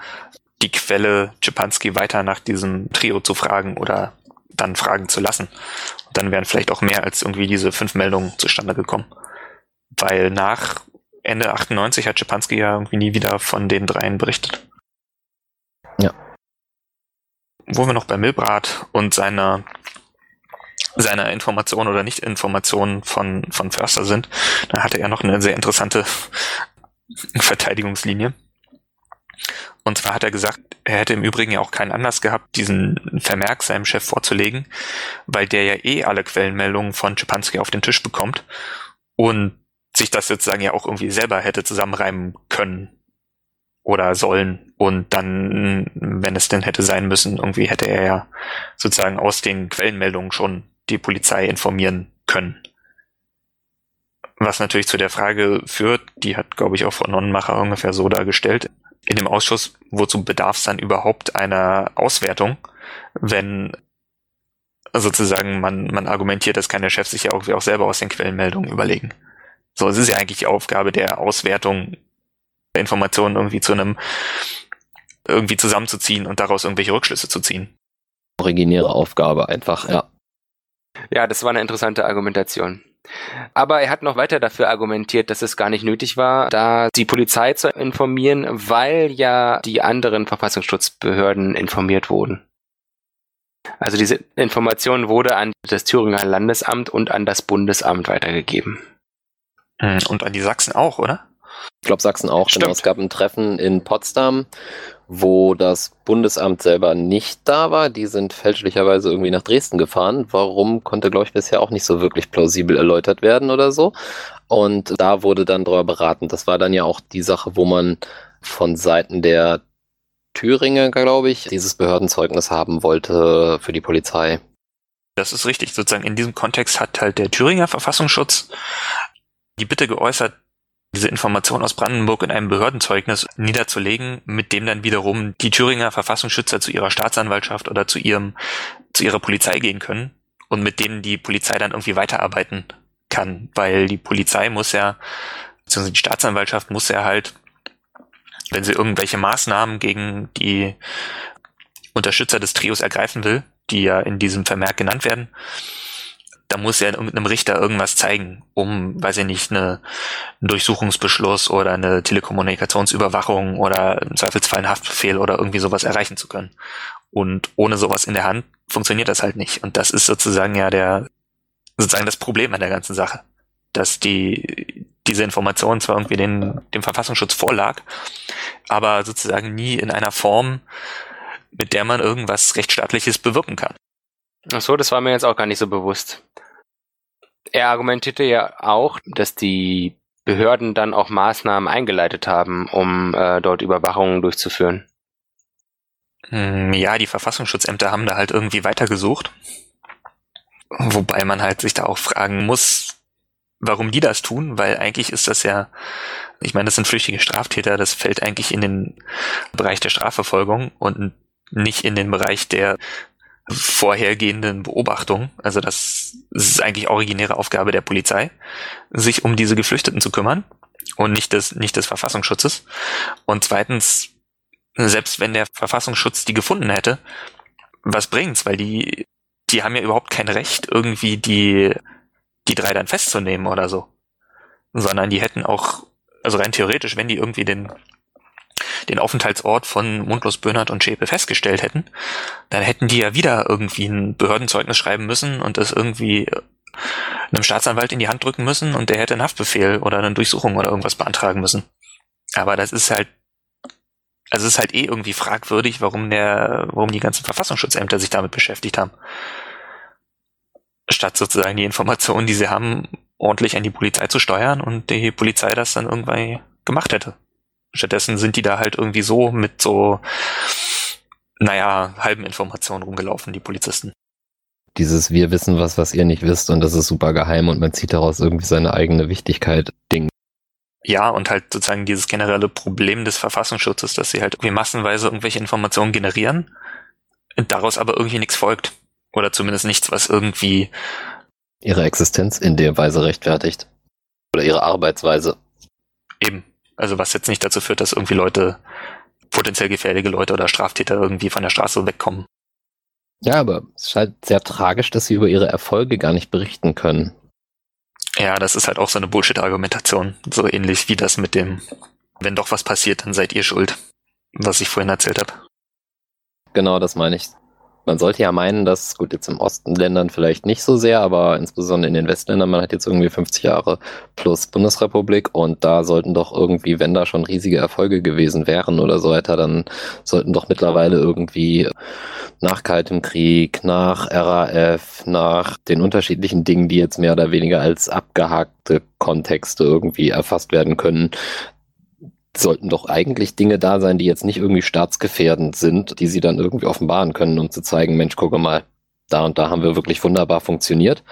die Quelle Czepanski weiter nach diesem Trio zu fragen oder dann fragen zu lassen. Und dann wären vielleicht auch mehr als irgendwie diese fünf Meldungen zustande gekommen. Weil nach Ende 98 hat Schipanski ja irgendwie nie wieder von den dreien berichtet. Ja. Wo wir noch bei Milbrat und seiner seiner Information oder Nicht-Information von, von Förster sind, da hatte er noch eine sehr interessante Verteidigungslinie. Und zwar hat er gesagt, er hätte im Übrigen ja auch keinen Anlass gehabt, diesen Vermerk seinem Chef vorzulegen, weil der ja eh alle Quellenmeldungen von Schipanski auf den Tisch bekommt. Und sich das sozusagen ja auch irgendwie selber hätte zusammenreimen können oder sollen. Und dann, wenn es denn hätte sein müssen, irgendwie hätte er ja sozusagen aus den Quellenmeldungen schon die Polizei informieren können. Was natürlich zu der Frage führt, die hat, glaube ich, auch Frau Nonnenmacher ungefähr so dargestellt, in dem Ausschuss, wozu bedarf es dann überhaupt einer Auswertung, wenn sozusagen man, man argumentiert, dass keine Chefs sich ja irgendwie auch selber aus den Quellenmeldungen überlegen. So, es ist ja eigentlich die Aufgabe der Auswertung der Informationen irgendwie zu einem irgendwie zusammenzuziehen und daraus irgendwelche Rückschlüsse zu ziehen. Originäre Aufgabe einfach, ja. Ja, das war eine interessante Argumentation. Aber er hat noch weiter dafür argumentiert, dass es gar nicht nötig war, da die Polizei zu informieren, weil ja die anderen Verfassungsschutzbehörden informiert wurden. Also diese Information wurde an das Thüringer Landesamt und an das Bundesamt weitergegeben. Hm, und an die Sachsen auch, oder? Ich glaube, Sachsen auch. Stimmt. Genau. Es gab ein Treffen in Potsdam, wo das Bundesamt selber nicht da war. Die sind fälschlicherweise irgendwie nach Dresden gefahren. Warum konnte, glaube ich, bisher auch nicht so wirklich plausibel erläutert werden oder so. Und da wurde dann darüber beraten. Das war dann ja auch die Sache, wo man von Seiten der Thüringer, glaube ich, dieses Behördenzeugnis haben wollte für die Polizei. Das ist richtig. Sozusagen in diesem Kontext hat halt der Thüringer Verfassungsschutz die Bitte geäußert, diese Information aus Brandenburg in einem Behördenzeugnis niederzulegen, mit dem dann wiederum die Thüringer Verfassungsschützer zu ihrer Staatsanwaltschaft oder zu ihrem, zu ihrer Polizei gehen können und mit denen die Polizei dann irgendwie weiterarbeiten kann, weil die Polizei muss ja, beziehungsweise die Staatsanwaltschaft muss ja halt, wenn sie irgendwelche Maßnahmen gegen die Unterstützer des Trios ergreifen will, die ja in diesem Vermerk genannt werden, da muss ja irgendeinem Richter irgendwas zeigen, um, weiß ich nicht, eine, einen Durchsuchungsbeschluss oder eine Telekommunikationsüberwachung oder im Zweifelsfall einen Haftbefehl oder irgendwie sowas erreichen zu können. Und ohne sowas in der Hand funktioniert das halt nicht. Und das ist sozusagen ja der, sozusagen das Problem an der ganzen Sache. Dass die, diese Information zwar irgendwie den, dem Verfassungsschutz vorlag, aber sozusagen nie in einer Form, mit der man irgendwas Rechtsstaatliches bewirken kann. Ach so, das war mir jetzt auch gar nicht so bewusst. Er argumentierte ja auch, dass die Behörden dann auch Maßnahmen eingeleitet haben, um äh, dort Überwachungen durchzuführen. Hm, ja, die Verfassungsschutzämter haben da halt irgendwie weitergesucht. Wobei man halt sich da auch fragen muss, warum die das tun, weil eigentlich ist das ja, ich meine, das sind flüchtige Straftäter, das fällt eigentlich in den Bereich der Strafverfolgung und nicht in den Bereich der vorhergehenden Beobachtung. Also das, ist eigentlich originäre Aufgabe der Polizei, sich um diese Geflüchteten zu kümmern und nicht des, nicht des Verfassungsschutzes. Und zweitens, selbst wenn der Verfassungsschutz die gefunden hätte, was bringt's? Weil die, die haben ja überhaupt kein Recht, irgendwie die, die drei dann festzunehmen oder so. Sondern die hätten auch, also rein theoretisch, wenn die irgendwie den den Aufenthaltsort von Mundlos Böhnert und Schäpe festgestellt hätten, dann hätten die ja wieder irgendwie ein Behördenzeugnis schreiben müssen und das irgendwie einem Staatsanwalt in die Hand drücken müssen und der hätte einen Haftbefehl oder eine Durchsuchung oder irgendwas beantragen müssen. Aber das ist halt, also es ist halt eh irgendwie fragwürdig, warum der, warum die ganzen Verfassungsschutzämter sich damit beschäftigt haben. Statt sozusagen die Informationen, die sie haben, ordentlich an die Polizei zu steuern und die Polizei das dann irgendwie gemacht hätte. Stattdessen sind die da halt irgendwie so mit so, naja, halben Informationen rumgelaufen, die Polizisten. Dieses Wir wissen was, was ihr nicht wisst und das ist super geheim und man zieht daraus irgendwie seine eigene Wichtigkeit Ding. Ja, und halt sozusagen dieses generelle Problem des Verfassungsschutzes, dass sie halt irgendwie massenweise irgendwelche Informationen generieren daraus aber irgendwie nichts folgt. Oder zumindest nichts, was irgendwie ihre Existenz in der Weise rechtfertigt. Oder ihre Arbeitsweise. Eben. Also was jetzt nicht dazu führt, dass irgendwie Leute, potenziell gefährliche Leute oder Straftäter irgendwie von der Straße wegkommen. Ja, aber es ist halt sehr tragisch, dass sie über ihre Erfolge gar nicht berichten können. Ja, das ist halt auch so eine Bullshit-Argumentation. So ähnlich wie das mit dem, wenn doch was passiert, dann seid ihr schuld. Was ich vorhin erzählt habe. Genau, das meine ich. Man sollte ja meinen, dass, gut, jetzt im Osten Ländern vielleicht nicht so sehr, aber insbesondere in den Westländern, man hat jetzt irgendwie 50 Jahre plus Bundesrepublik und da sollten doch irgendwie, wenn da schon riesige Erfolge gewesen wären oder so weiter, dann sollten doch mittlerweile irgendwie nach Kaltem Krieg, nach RAF, nach den unterschiedlichen Dingen, die jetzt mehr oder weniger als abgehakte Kontexte irgendwie erfasst werden können, sollten doch eigentlich Dinge da sein, die jetzt nicht irgendwie staatsgefährdend sind, die sie dann irgendwie offenbaren können, um zu zeigen, Mensch, gucke mal, da und da haben wir wirklich wunderbar funktioniert.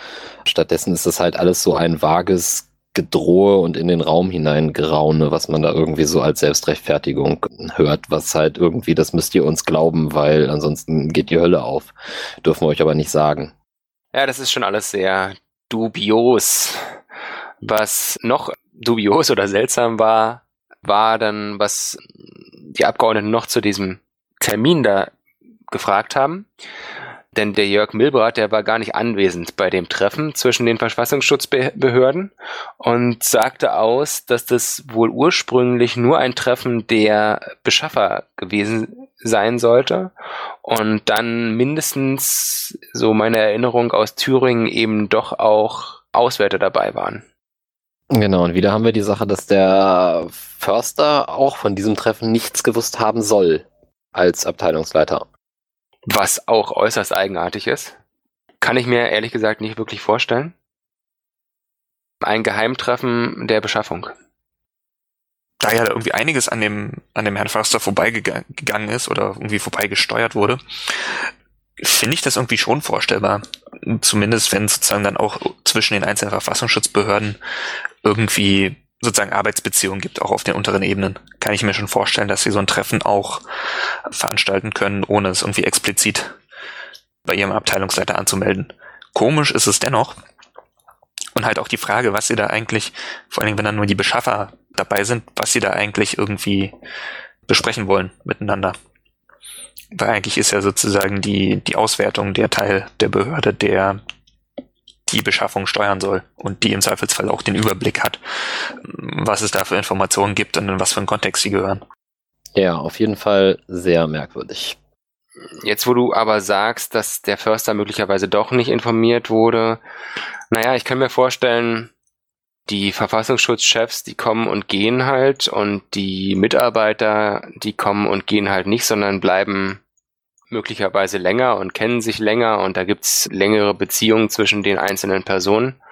Stattdessen ist das halt alles so ein vages Gedrohe und in den Raum hinein Geraune, was man da irgendwie so als Selbstrechtfertigung hört, was halt irgendwie, das müsst ihr uns glauben, weil ansonsten geht die Hölle auf. Dürfen wir euch aber nicht sagen. Ja, das ist schon alles sehr dubios. Was noch dubios oder seltsam war, war dann, was die Abgeordneten noch zu diesem Termin da gefragt haben. Denn der Jörg Milbrat, der war gar nicht anwesend bei dem Treffen zwischen den Verfassungsschutzbehörden und sagte aus, dass das wohl ursprünglich nur ein Treffen der Beschaffer gewesen sein sollte und dann mindestens, so meine Erinnerung aus Thüringen, eben doch auch Auswärter dabei waren. Genau, und wieder haben wir die Sache, dass der Förster auch von diesem Treffen nichts gewusst haben soll als Abteilungsleiter. Was auch äußerst eigenartig ist. Kann ich mir ehrlich gesagt nicht wirklich vorstellen. Ein Geheimtreffen der Beschaffung. da ja irgendwie einiges an dem, an dem Herrn Förster vorbeigegangen ist oder irgendwie vorbeigesteuert wurde, finde ich das irgendwie schon vorstellbar. Zumindest wenn sozusagen dann auch zwischen den einzelnen Verfassungsschutzbehörden irgendwie sozusagen Arbeitsbeziehungen gibt, auch auf den unteren Ebenen, kann ich mir schon vorstellen, dass sie so ein Treffen auch veranstalten können, ohne es irgendwie explizit bei ihrem Abteilungsleiter anzumelden. Komisch ist es dennoch. Und halt auch die Frage, was sie da eigentlich, vor allen Dingen, wenn dann nur die Beschaffer dabei sind, was sie da eigentlich irgendwie besprechen wollen miteinander. Weil eigentlich ist ja sozusagen die, die Auswertung der Teil der Behörde, der die Beschaffung steuern soll und die im Zweifelsfall auch den Überblick hat, was es da für Informationen gibt und in was für einen Kontext sie gehören. Ja, auf jeden Fall sehr merkwürdig. Jetzt, wo du aber sagst, dass der Förster möglicherweise doch nicht informiert wurde, naja, ich kann mir vorstellen, die Verfassungsschutzchefs, die kommen und gehen halt und die Mitarbeiter, die kommen und gehen halt nicht, sondern bleiben möglicherweise länger und kennen sich länger und da gibt's längere Beziehungen zwischen den einzelnen Personen.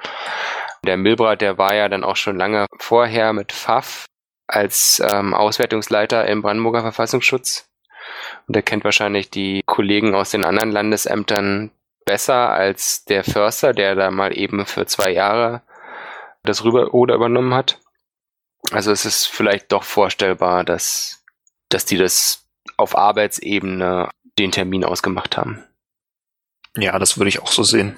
Der Milbrat, der war ja dann auch schon lange vorher mit Pfaff als ähm, Auswertungsleiter im Brandenburger Verfassungsschutz. Und er kennt wahrscheinlich die Kollegen aus den anderen Landesämtern besser als der Förster, der da mal eben für zwei Jahre das Rüber oder übernommen hat. Also es ist vielleicht doch vorstellbar, dass, dass die das auf Arbeitsebene den Termin ausgemacht haben. Ja, das würde ich auch so sehen.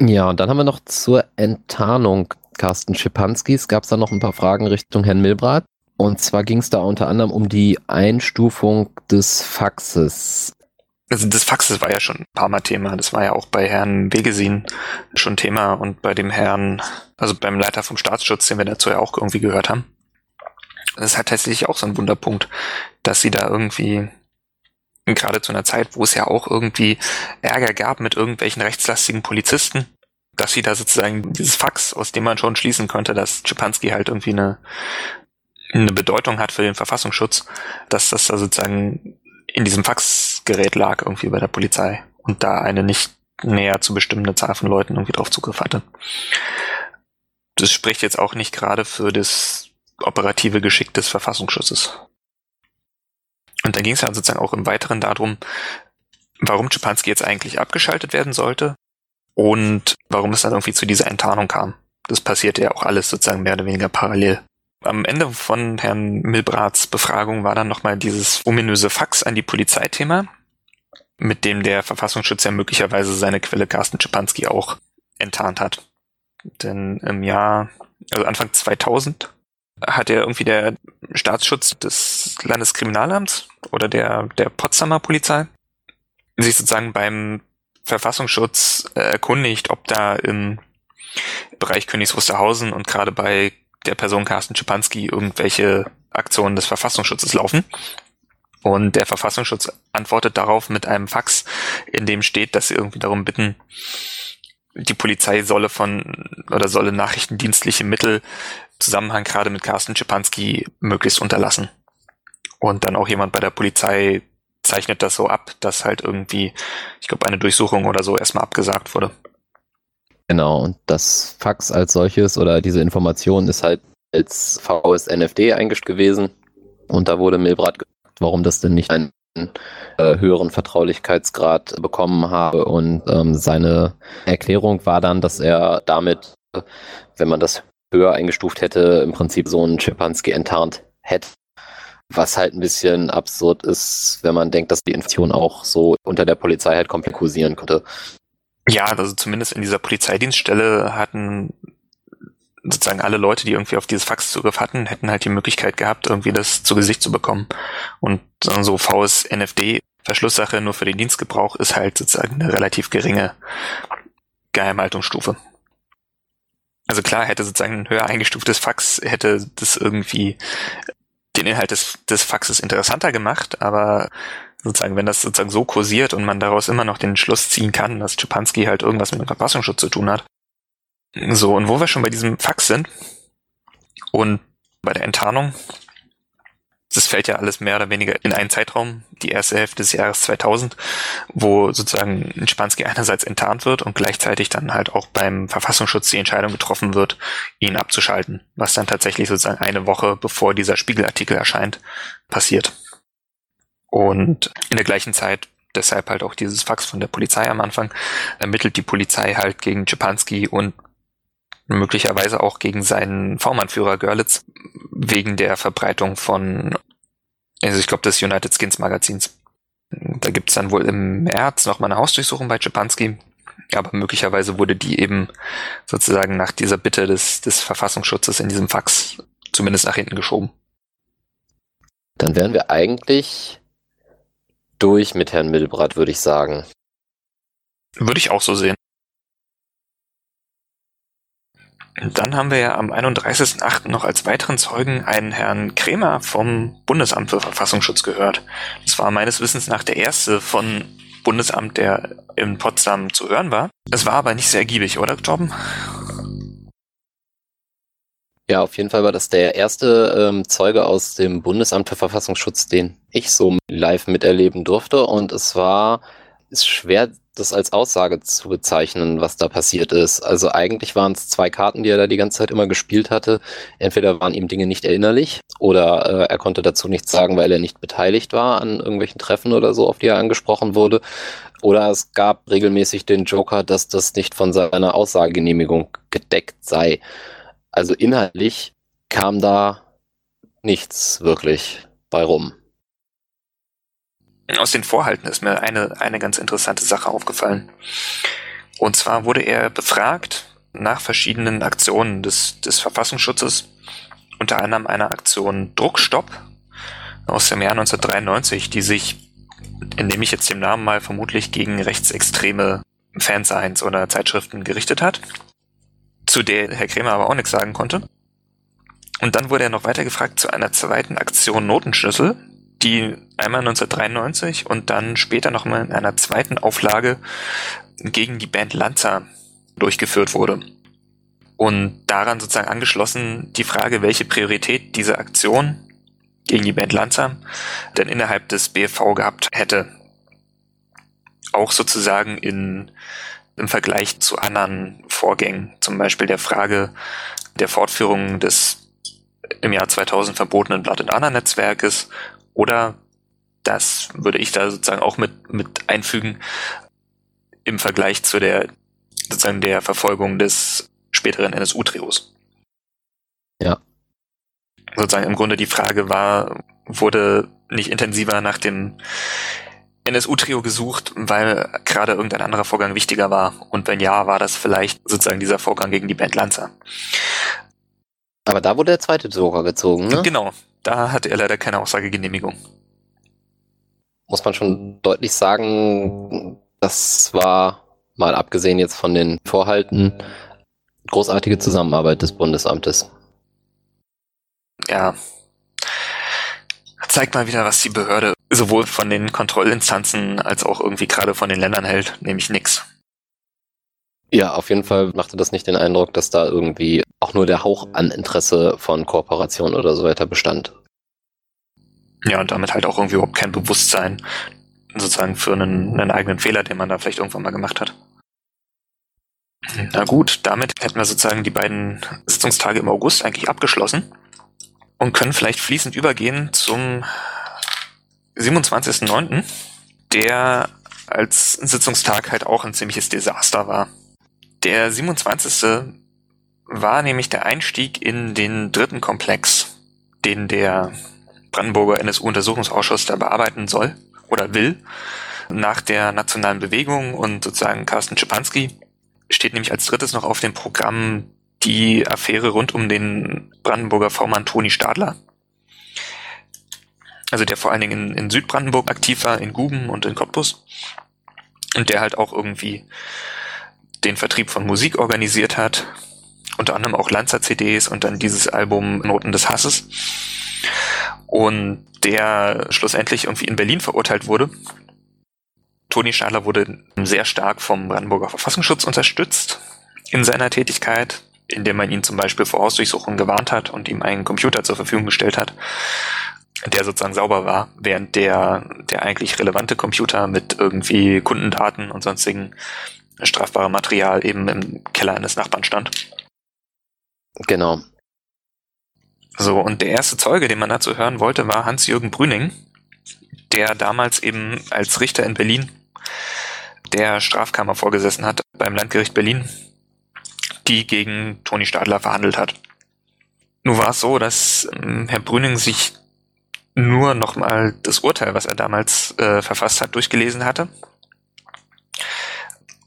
Ja, und dann haben wir noch zur Enttarnung Carsten Schipanskis. Gab es da noch ein paar Fragen Richtung Herrn Milbrat? Und zwar ging es da unter anderem um die Einstufung des Faxes. Also das Faxes war ja schon ein paar Mal Thema. Das war ja auch bei Herrn Wegesin schon Thema und bei dem Herrn, also beim Leiter vom Staatsschutz, den wir dazu ja auch irgendwie gehört haben. Das ist halt tatsächlich auch so ein Wunderpunkt, dass sie da irgendwie gerade zu einer Zeit, wo es ja auch irgendwie Ärger gab mit irgendwelchen rechtslastigen Polizisten, dass sie da sozusagen dieses Fax, aus dem man schon schließen konnte, dass Schipanski halt irgendwie eine, eine Bedeutung hat für den Verfassungsschutz, dass das da sozusagen in diesem Faxgerät lag irgendwie bei der Polizei und da eine nicht näher zu bestimmende Zahl von Leuten irgendwie drauf Zugriff hatte. Das spricht jetzt auch nicht gerade für das operative Geschick des Verfassungsschutzes. Und dann ging es ja sozusagen auch im Weiteren darum, warum Schipanski jetzt eigentlich abgeschaltet werden sollte und warum es dann irgendwie zu dieser Enttarnung kam. Das passierte ja auch alles sozusagen mehr oder weniger parallel. Am Ende von Herrn Milbrats Befragung war dann nochmal dieses ominöse Fax an die Polizeithema, mit dem der Verfassungsschutz ja möglicherweise seine Quelle Carsten Schipanski auch enttarnt hat. Denn im Jahr, also Anfang 2000, hat er irgendwie der Staatsschutz des Landeskriminalamts oder der, der Potsdamer Polizei sich sozusagen beim Verfassungsschutz äh, erkundigt, ob da im Bereich Königs Wusterhausen und gerade bei der Person Carsten Schipanski irgendwelche Aktionen des Verfassungsschutzes laufen. Und der Verfassungsschutz antwortet darauf mit einem Fax, in dem steht, dass sie irgendwie darum bitten, die Polizei solle von oder solle nachrichtendienstliche Mittel Zusammenhang gerade mit Carsten Schipanski möglichst unterlassen. Und dann auch jemand bei der Polizei zeichnet das so ab, dass halt irgendwie, ich glaube, eine Durchsuchung oder so erstmal abgesagt wurde. Genau, und das Fax als solches oder diese Information ist halt als VSNFD eingestellt gewesen. Und da wurde Milbrat gefragt, warum das denn nicht einen äh, höheren Vertraulichkeitsgrad bekommen habe. Und ähm, seine Erklärung war dann, dass er damit, wenn man das höher eingestuft hätte, im Prinzip so einen Schipanski enttarnt hätte. Was halt ein bisschen absurd ist, wenn man denkt, dass die Information auch so unter der Polizei halt komplett kursieren konnte. Ja, also zumindest in dieser Polizeidienststelle hatten sozusagen alle Leute, die irgendwie auf dieses Fax Zugriff hatten, hätten halt die Möglichkeit gehabt, irgendwie das zu Gesicht zu bekommen. Und so VSNFD Verschlusssache nur für den Dienstgebrauch ist halt sozusagen eine relativ geringe Geheimhaltungsstufe. Also klar, hätte sozusagen ein höher eingestuftes Fax, hätte das irgendwie den Inhalt des, des Faxes interessanter gemacht, aber sozusagen, wenn das sozusagen so kursiert und man daraus immer noch den Schluss ziehen kann, dass Schipanski halt irgendwas mit dem Verfassungsschutz zu tun hat. So, und wo wir schon bei diesem Fax sind und bei der Enttarnung, das fällt ja alles mehr oder weniger in einen Zeitraum, die erste Hälfte des Jahres 2000, wo sozusagen Spansky einerseits enttarnt wird und gleichzeitig dann halt auch beim Verfassungsschutz die Entscheidung getroffen wird, ihn abzuschalten, was dann tatsächlich sozusagen eine Woche bevor dieser Spiegelartikel erscheint, passiert. Und in der gleichen Zeit deshalb halt auch dieses Fax von der Polizei am Anfang, ermittelt die Polizei halt gegen Czepanski und möglicherweise auch gegen seinen V-Mann-Führer Görlitz wegen der Verbreitung von, also ich glaube, des United Skins Magazins. Da gibt's dann wohl im März noch mal eine Hausdurchsuchung bei Czepanski, aber möglicherweise wurde die eben sozusagen nach dieser Bitte des, des Verfassungsschutzes in diesem Fax zumindest nach hinten geschoben. Dann wären wir eigentlich durch mit Herrn Milbrat, würde ich sagen. Würde ich auch so sehen. Dann haben wir ja am 31.08. noch als weiteren Zeugen einen Herrn Kremer vom Bundesamt für Verfassungsschutz gehört. Das war meines Wissens nach der erste von Bundesamt, der in Potsdam zu hören war. Es war aber nicht sehr ergiebig, oder Torben? Ja, auf jeden Fall war das der erste ähm, Zeuge aus dem Bundesamt für Verfassungsschutz, den ich so live miterleben durfte. Und es war ist schwer das als Aussage zu bezeichnen, was da passiert ist. Also eigentlich waren es zwei Karten, die er da die ganze Zeit immer gespielt hatte. Entweder waren ihm Dinge nicht erinnerlich oder äh, er konnte dazu nichts sagen, weil er nicht beteiligt war an irgendwelchen Treffen oder so, auf die er angesprochen wurde. Oder es gab regelmäßig den Joker, dass das nicht von seiner Aussagegenehmigung gedeckt sei. Also inhaltlich kam da nichts wirklich bei rum aus den Vorhalten ist mir eine, eine ganz interessante Sache aufgefallen. Und zwar wurde er befragt nach verschiedenen Aktionen des, des Verfassungsschutzes, unter anderem einer Aktion Druckstopp aus dem Jahr 1993, die sich, indem ich jetzt den Namen mal vermutlich gegen rechtsextreme Fansigns oder Zeitschriften gerichtet hat, zu der Herr Kremer aber auch nichts sagen konnte. Und dann wurde er noch weiter gefragt zu einer zweiten Aktion Notenschlüssel, die einmal 1993 und dann später nochmal in einer zweiten Auflage gegen die Band Lanza durchgeführt wurde. Und daran sozusagen angeschlossen die Frage, welche Priorität diese Aktion gegen die Band Lanza denn innerhalb des BFV gehabt hätte. Auch sozusagen in, im Vergleich zu anderen Vorgängen, zum Beispiel der Frage der Fortführung des im Jahr 2000 verbotenen Blood and Honor Netzwerkes oder das würde ich da sozusagen auch mit, mit einfügen im Vergleich zu der sozusagen der Verfolgung des späteren NSU-Trios. Ja. Sozusagen im Grunde die Frage war, wurde nicht intensiver nach dem NSU-Trio gesucht, weil gerade irgendein anderer Vorgang wichtiger war? Und wenn ja, war das vielleicht sozusagen dieser Vorgang gegen die Band Lanza? Aber da wurde der zweite Joker gezogen, ne? Genau, da hatte er leider keine Aussagegenehmigung. Muss man schon deutlich sagen, das war, mal abgesehen jetzt von den Vorhalten, großartige Zusammenarbeit des Bundesamtes. Ja. Zeigt mal wieder, was die Behörde sowohl von den Kontrollinstanzen als auch irgendwie gerade von den Ländern hält, nämlich nix. Ja, auf jeden Fall machte das nicht den Eindruck, dass da irgendwie auch nur der Hauch an Interesse von Kooperation oder so weiter bestand. Ja, und damit halt auch irgendwie überhaupt kein Bewusstsein sozusagen für einen, einen eigenen Fehler, den man da vielleicht irgendwann mal gemacht hat. Na gut, damit hätten wir sozusagen die beiden Sitzungstage im August eigentlich abgeschlossen und können vielleicht fließend übergehen zum 27.09., der als Sitzungstag halt auch ein ziemliches Desaster war. Der 27. war nämlich der Einstieg in den dritten Komplex, den der Brandenburger NSU-Untersuchungsausschuss da bearbeiten soll oder will. Nach der nationalen Bewegung und sozusagen Carsten Schipanski steht nämlich als drittes noch auf dem Programm die Affäre rund um den Brandenburger V-Mann Toni Stadler. Also der vor allen Dingen in, in Südbrandenburg aktiv war, in Guben und in Cottbus. Und der halt auch irgendwie den Vertrieb von Musik organisiert hat, unter anderem auch Lanza-CDs und dann dieses Album Noten des Hasses. Und der schlussendlich irgendwie in Berlin verurteilt wurde. Toni Stadler wurde sehr stark vom Brandenburger Verfassungsschutz unterstützt in seiner Tätigkeit, indem man ihn zum Beispiel vor Hausdurchsuchungen gewarnt hat und ihm einen Computer zur Verfügung gestellt hat, der sozusagen sauber war, während der, der eigentlich relevante Computer mit irgendwie Kundendaten und sonstigen strafbarem Material eben im Keller eines Nachbarn stand. Genau. So, und der erste Zeuge, den man dazu hören wollte, war Hans-Jürgen Brüning, der damals eben als Richter in Berlin der Strafkammer vorgesessen hat beim Landgericht Berlin, die gegen Toni Stadler verhandelt hat. Nun war es so, dass ähm, Herr Brüning sich nur nochmal das Urteil, was er damals äh, verfasst hat, durchgelesen hatte,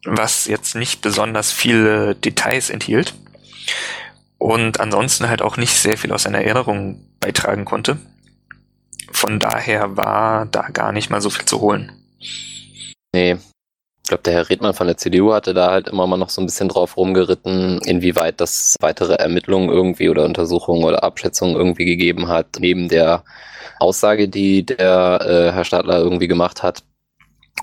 was jetzt nicht besonders viele Details enthielt und ansonsten halt auch nicht sehr viel aus seiner Erinnerung beitragen konnte. Von daher war da gar nicht mal so viel zu holen. Nee. Ich glaube, der Herr Redmann von der CDU hatte da halt immer mal noch so ein bisschen drauf rumgeritten, inwieweit das weitere Ermittlungen irgendwie oder Untersuchungen oder Abschätzungen irgendwie gegeben hat, neben der Aussage, die der äh, Herr Stadler irgendwie gemacht hat.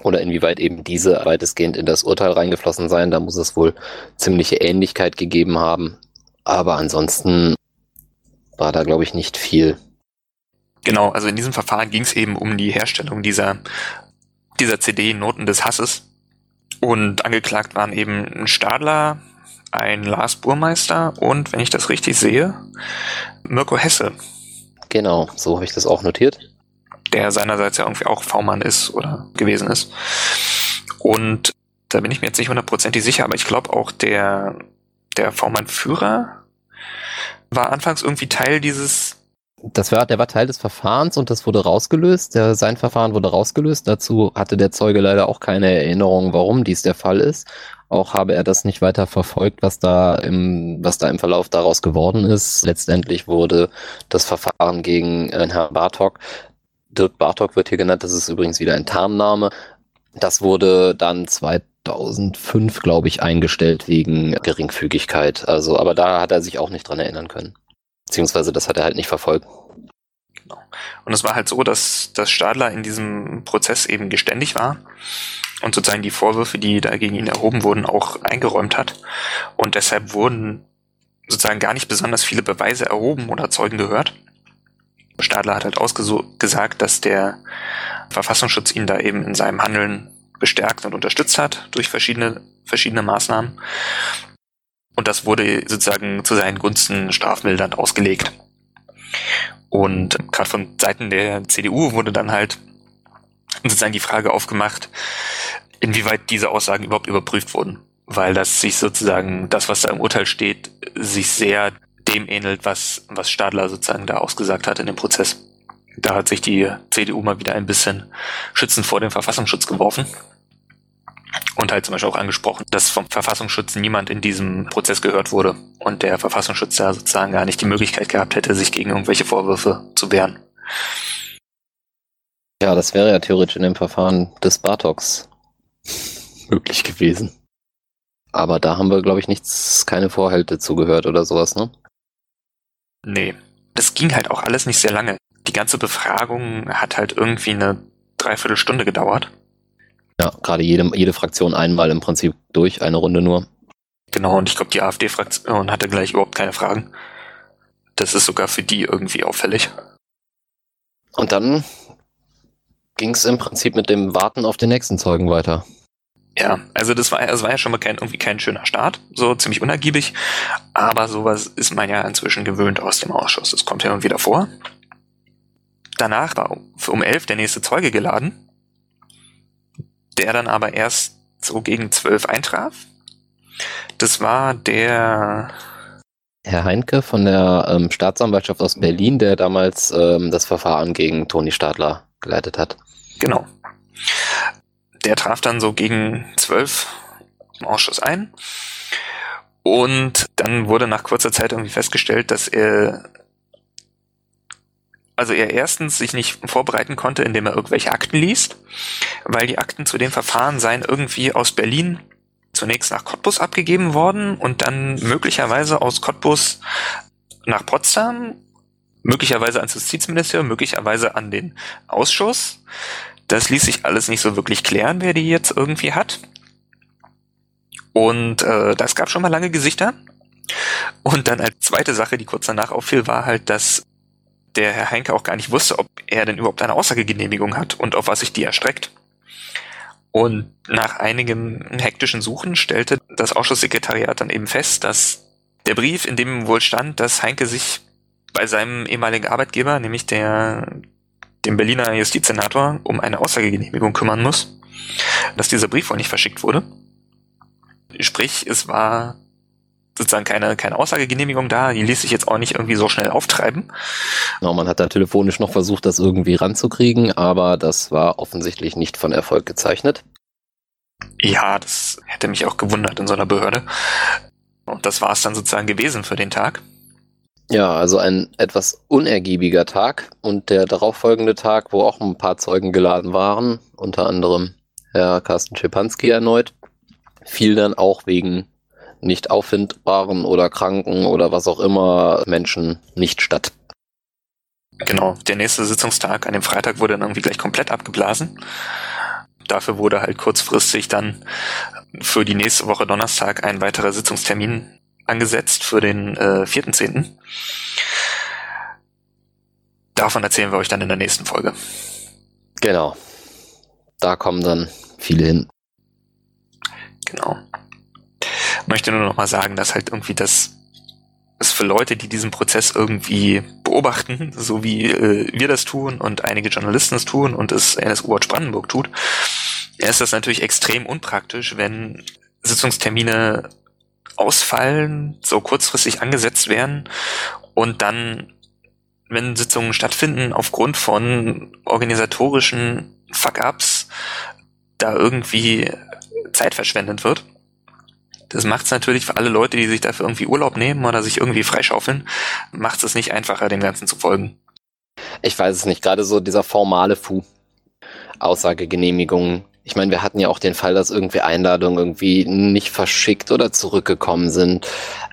Oder inwieweit eben diese weitestgehend in das Urteil reingeflossen sein. Da muss es wohl ziemliche Ähnlichkeit gegeben haben. Aber ansonsten war da, glaube ich, nicht viel. Genau, also in diesem Verfahren ging es eben um die Herstellung dieser, dieser CD Noten des Hasses. Und angeklagt waren eben ein Stadler, ein Lars Burmeister und, wenn ich das richtig sehe, Mirko Hesse. Genau, so habe ich das auch notiert. Der seinerseits ja irgendwie auch V-Mann ist oder gewesen ist. Und da bin ich mir jetzt nicht hundertprozentig sicher, aber ich glaube auch der, der V-Mann-Führer war anfangs irgendwie Teil dieses. Das war, der war Teil des Verfahrens und das wurde rausgelöst. Der, sein Verfahren wurde rausgelöst. Dazu hatte der Zeuge leider auch keine Erinnerung, warum dies der Fall ist. Auch habe er das nicht weiter verfolgt, was da im, was da im Verlauf daraus geworden ist. Letztendlich wurde das Verfahren gegen äh, Herrn Bartok, Dirk Bartok wird hier genannt, das ist übrigens wieder ein Tarnname. Das wurde dann 2005, glaube ich, eingestellt wegen Geringfügigkeit. Also, aber da hat er sich auch nicht dran erinnern können. Beziehungsweise das hat er halt nicht verfolgt. Genau. Und es war halt so, dass, dass Stadler in diesem Prozess eben geständig war und sozusagen die Vorwürfe, die da gegen ihn erhoben wurden, auch eingeräumt hat. Und deshalb wurden sozusagen gar nicht besonders viele Beweise erhoben oder Zeugen gehört. Stadler hat halt ausgesagt, dass der Verfassungsschutz ihn da eben in seinem Handeln bestärkt und unterstützt hat durch verschiedene, verschiedene Maßnahmen. Und das wurde sozusagen zu seinen Gunsten strafmildernd ausgelegt. Und gerade von Seiten der CDU wurde dann halt sozusagen die Frage aufgemacht, inwieweit diese Aussagen überhaupt überprüft wurden. Weil das sich sozusagen, das, was da im Urteil steht, sich sehr dem ähnelt, was, was Stadler sozusagen da ausgesagt hat in dem Prozess. Da hat sich die CDU mal wieder ein bisschen schützend vor dem Verfassungsschutz geworfen. Und halt zum Beispiel auch angesprochen, dass vom Verfassungsschutz niemand in diesem Prozess gehört wurde und der Verfassungsschutz da sozusagen gar nicht die Möglichkeit gehabt hätte, sich gegen irgendwelche Vorwürfe zu wehren. Ja, das wäre ja theoretisch in dem Verfahren des Bartoks möglich gewesen. Aber da haben wir, glaube ich, nichts, keine Vorhälte zugehört oder sowas, ne? Nee. Das ging halt auch alles nicht sehr lange. Die ganze Befragung hat halt irgendwie eine Dreiviertelstunde gedauert. Ja, gerade jede, jede Fraktion einmal im Prinzip durch, eine Runde nur. Genau, und ich glaube, die AfD-Fraktion hatte gleich überhaupt keine Fragen. Das ist sogar für die irgendwie auffällig. Und dann ging es im Prinzip mit dem Warten auf den nächsten Zeugen weiter. Ja, also das war, das war ja schon mal kein, irgendwie kein schöner Start, so ziemlich unergiebig, aber sowas ist man ja inzwischen gewöhnt aus dem Ausschuss. Das kommt ja immer wieder vor. Danach war um elf der nächste Zeuge geladen, der dann aber erst so gegen zwölf eintraf. Das war der Herr Heinke von der ähm, Staatsanwaltschaft aus Berlin, der damals ähm, das Verfahren gegen Toni Stadler geleitet hat. Genau. Der traf dann so gegen zwölf im Ausschuss ein. Und dann wurde nach kurzer Zeit irgendwie festgestellt, dass er also er erstens sich nicht vorbereiten konnte, indem er irgendwelche Akten liest, weil die Akten zu dem Verfahren seien irgendwie aus Berlin zunächst nach Cottbus abgegeben worden und dann möglicherweise aus Cottbus nach Potsdam, möglicherweise ans Justizministerium, möglicherweise an den Ausschuss. Das ließ sich alles nicht so wirklich klären, wer die jetzt irgendwie hat. Und äh, das gab schon mal lange Gesichter. Und dann als zweite Sache, die kurz danach auffiel, war halt, dass der Herr Heinke auch gar nicht wusste, ob er denn überhaupt eine Aussagegenehmigung hat und auf was sich die erstreckt. Und nach einigem hektischen Suchen stellte das Ausschusssekretariat dann eben fest, dass der Brief, in dem wohl stand, dass Heinke sich bei seinem ehemaligen Arbeitgeber, nämlich der, dem Berliner Justizsenator, um eine Aussagegenehmigung kümmern muss, dass dieser Brief wohl nicht verschickt wurde. Sprich, es war sozusagen keine, keine Aussagegenehmigung da, die ließ sich jetzt auch nicht irgendwie so schnell auftreiben. Genau, man hat da telefonisch noch versucht, das irgendwie ranzukriegen, aber das war offensichtlich nicht von Erfolg gezeichnet. Ja, das hätte mich auch gewundert in so einer Behörde. Und das war es dann sozusagen gewesen für den Tag. Ja, also ein etwas unergiebiger Tag und der darauffolgende Tag, wo auch ein paar Zeugen geladen waren, unter anderem Herr Carsten Schepanski erneut, fiel dann auch wegen nicht auffindbaren oder kranken oder was auch immer Menschen nicht statt. Genau, der nächste Sitzungstag an dem Freitag wurde dann irgendwie gleich komplett abgeblasen. Dafür wurde halt kurzfristig dann für die nächste Woche Donnerstag ein weiterer Sitzungstermin angesetzt für den äh, 4.10. Davon erzählen wir euch dann in der nächsten Folge. Genau. Da kommen dann viele hin. Genau. Möchte nur noch mal sagen, dass halt irgendwie das ist für Leute, die diesen Prozess irgendwie beobachten, so wie äh, wir das tun und einige Journalisten es tun und es NSU Watch Brandenburg tut, ist das natürlich extrem unpraktisch, wenn Sitzungstermine ausfallen, so kurzfristig angesetzt werden und dann, wenn Sitzungen stattfinden, aufgrund von organisatorischen Fuck-ups da irgendwie Zeit verschwendet wird. Das macht es natürlich für alle Leute, die sich dafür irgendwie Urlaub nehmen oder sich irgendwie freischaufeln, macht es nicht einfacher, dem Ganzen zu folgen. Ich weiß es nicht, gerade so dieser formale Fu. Aussagegenehmigungen. Ich meine, wir hatten ja auch den Fall, dass irgendwie Einladungen irgendwie nicht verschickt oder zurückgekommen sind.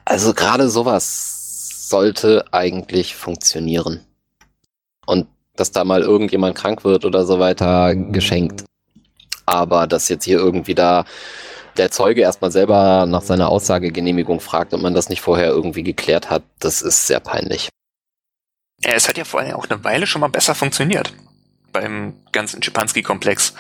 Also gerade sowas sollte eigentlich funktionieren. Und dass da mal irgendjemand krank wird oder so weiter, geschenkt. Aber dass jetzt hier irgendwie da der Zeuge erstmal selber nach seiner Aussagegenehmigung fragt und man das nicht vorher irgendwie geklärt hat, das ist sehr peinlich. Ja, es hat ja vor allem auch eine Weile schon mal besser funktioniert beim ganzen Schipanski-Komplex.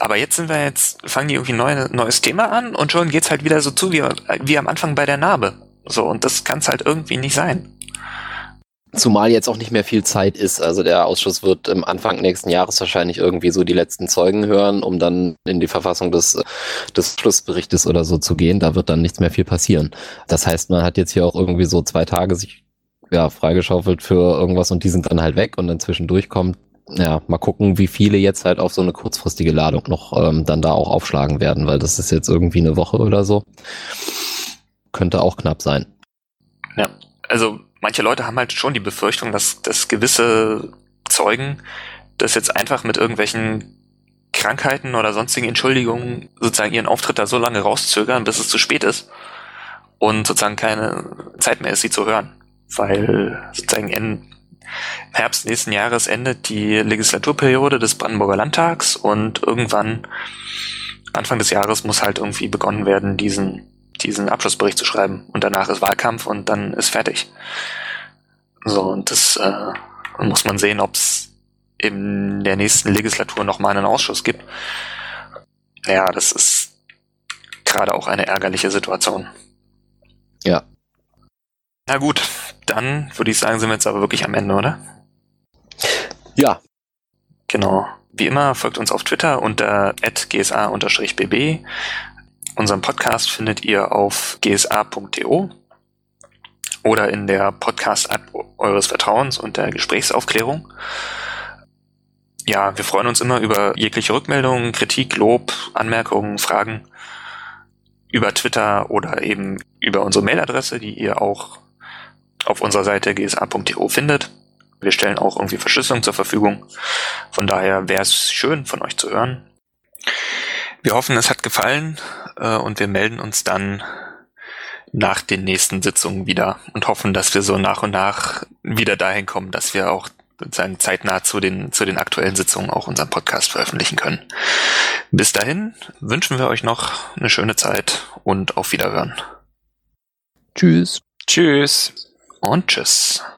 Aber jetzt sind wir jetzt, fangen die irgendwie ein neues Thema an und schon geht's halt wieder so zu wie, wie am Anfang bei der Narbe. So, und das kann's halt irgendwie nicht sein. Zumal jetzt auch nicht mehr viel Zeit ist. Also der Ausschuss wird im Anfang nächsten Jahres wahrscheinlich irgendwie so die letzten Zeugen hören, um dann in die Verfassung des, des Schlussberichtes oder so zu gehen. Da wird dann nichts mehr viel passieren. Das heißt, man hat jetzt hier auch irgendwie so zwei Tage sich ja, freigeschaufelt für irgendwas und die sind dann halt weg und dann zwischendurch kommt, ja, mal gucken, wie viele jetzt halt auf so eine kurzfristige Ladung noch ähm, dann da auch aufschlagen werden, weil das ist jetzt irgendwie eine Woche oder so. Könnte auch knapp sein. Ja, also manche Leute haben halt schon die Befürchtung, dass, dass gewisse Zeugen das jetzt einfach mit irgendwelchen Krankheiten oder sonstigen Entschuldigungen sozusagen ihren Auftritt da so lange rauszögern, bis es zu spät ist und sozusagen keine Zeit mehr ist, sie zu hören. Weil sozusagen im Herbst nächsten Jahres endet die Legislaturperiode des Brandenburger Landtags und irgendwann Anfang des Jahres muss halt irgendwie begonnen werden, diesen diesen Abschlussbericht zu schreiben. Und danach ist Wahlkampf und dann ist fertig. So, und das äh, muss man sehen, ob es in der nächsten Legislatur nochmal einen Ausschuss gibt. Ja, das ist gerade auch eine ärgerliche Situation. Ja. Na gut, dann würde ich sagen, sind wir jetzt aber wirklich am Ende, oder? Ja. Genau. Wie immer folgt uns auf Twitter unter gsa-bb Unseren Podcast findet ihr auf gsa.to oder in der Podcast-App eures Vertrauens unter Gesprächsaufklärung. Ja, wir freuen uns immer über jegliche Rückmeldungen, Kritik, Lob, Anmerkungen, Fragen über Twitter oder eben über unsere Mailadresse, die ihr auch auf unserer Seite gsa.to findet. Wir stellen auch irgendwie Verschlüsselung zur Verfügung. Von daher wäre es schön, von euch zu hören. Wir hoffen, es hat gefallen äh, und wir melden uns dann nach den nächsten Sitzungen wieder und hoffen, dass wir so nach und nach wieder dahin kommen, dass wir auch sozusagen zeitnah zu den, zu den aktuellen Sitzungen auch unseren Podcast veröffentlichen können. Bis dahin wünschen wir euch noch eine schöne Zeit und auf Wiederhören. Tschüss. Tschüss und tschüss.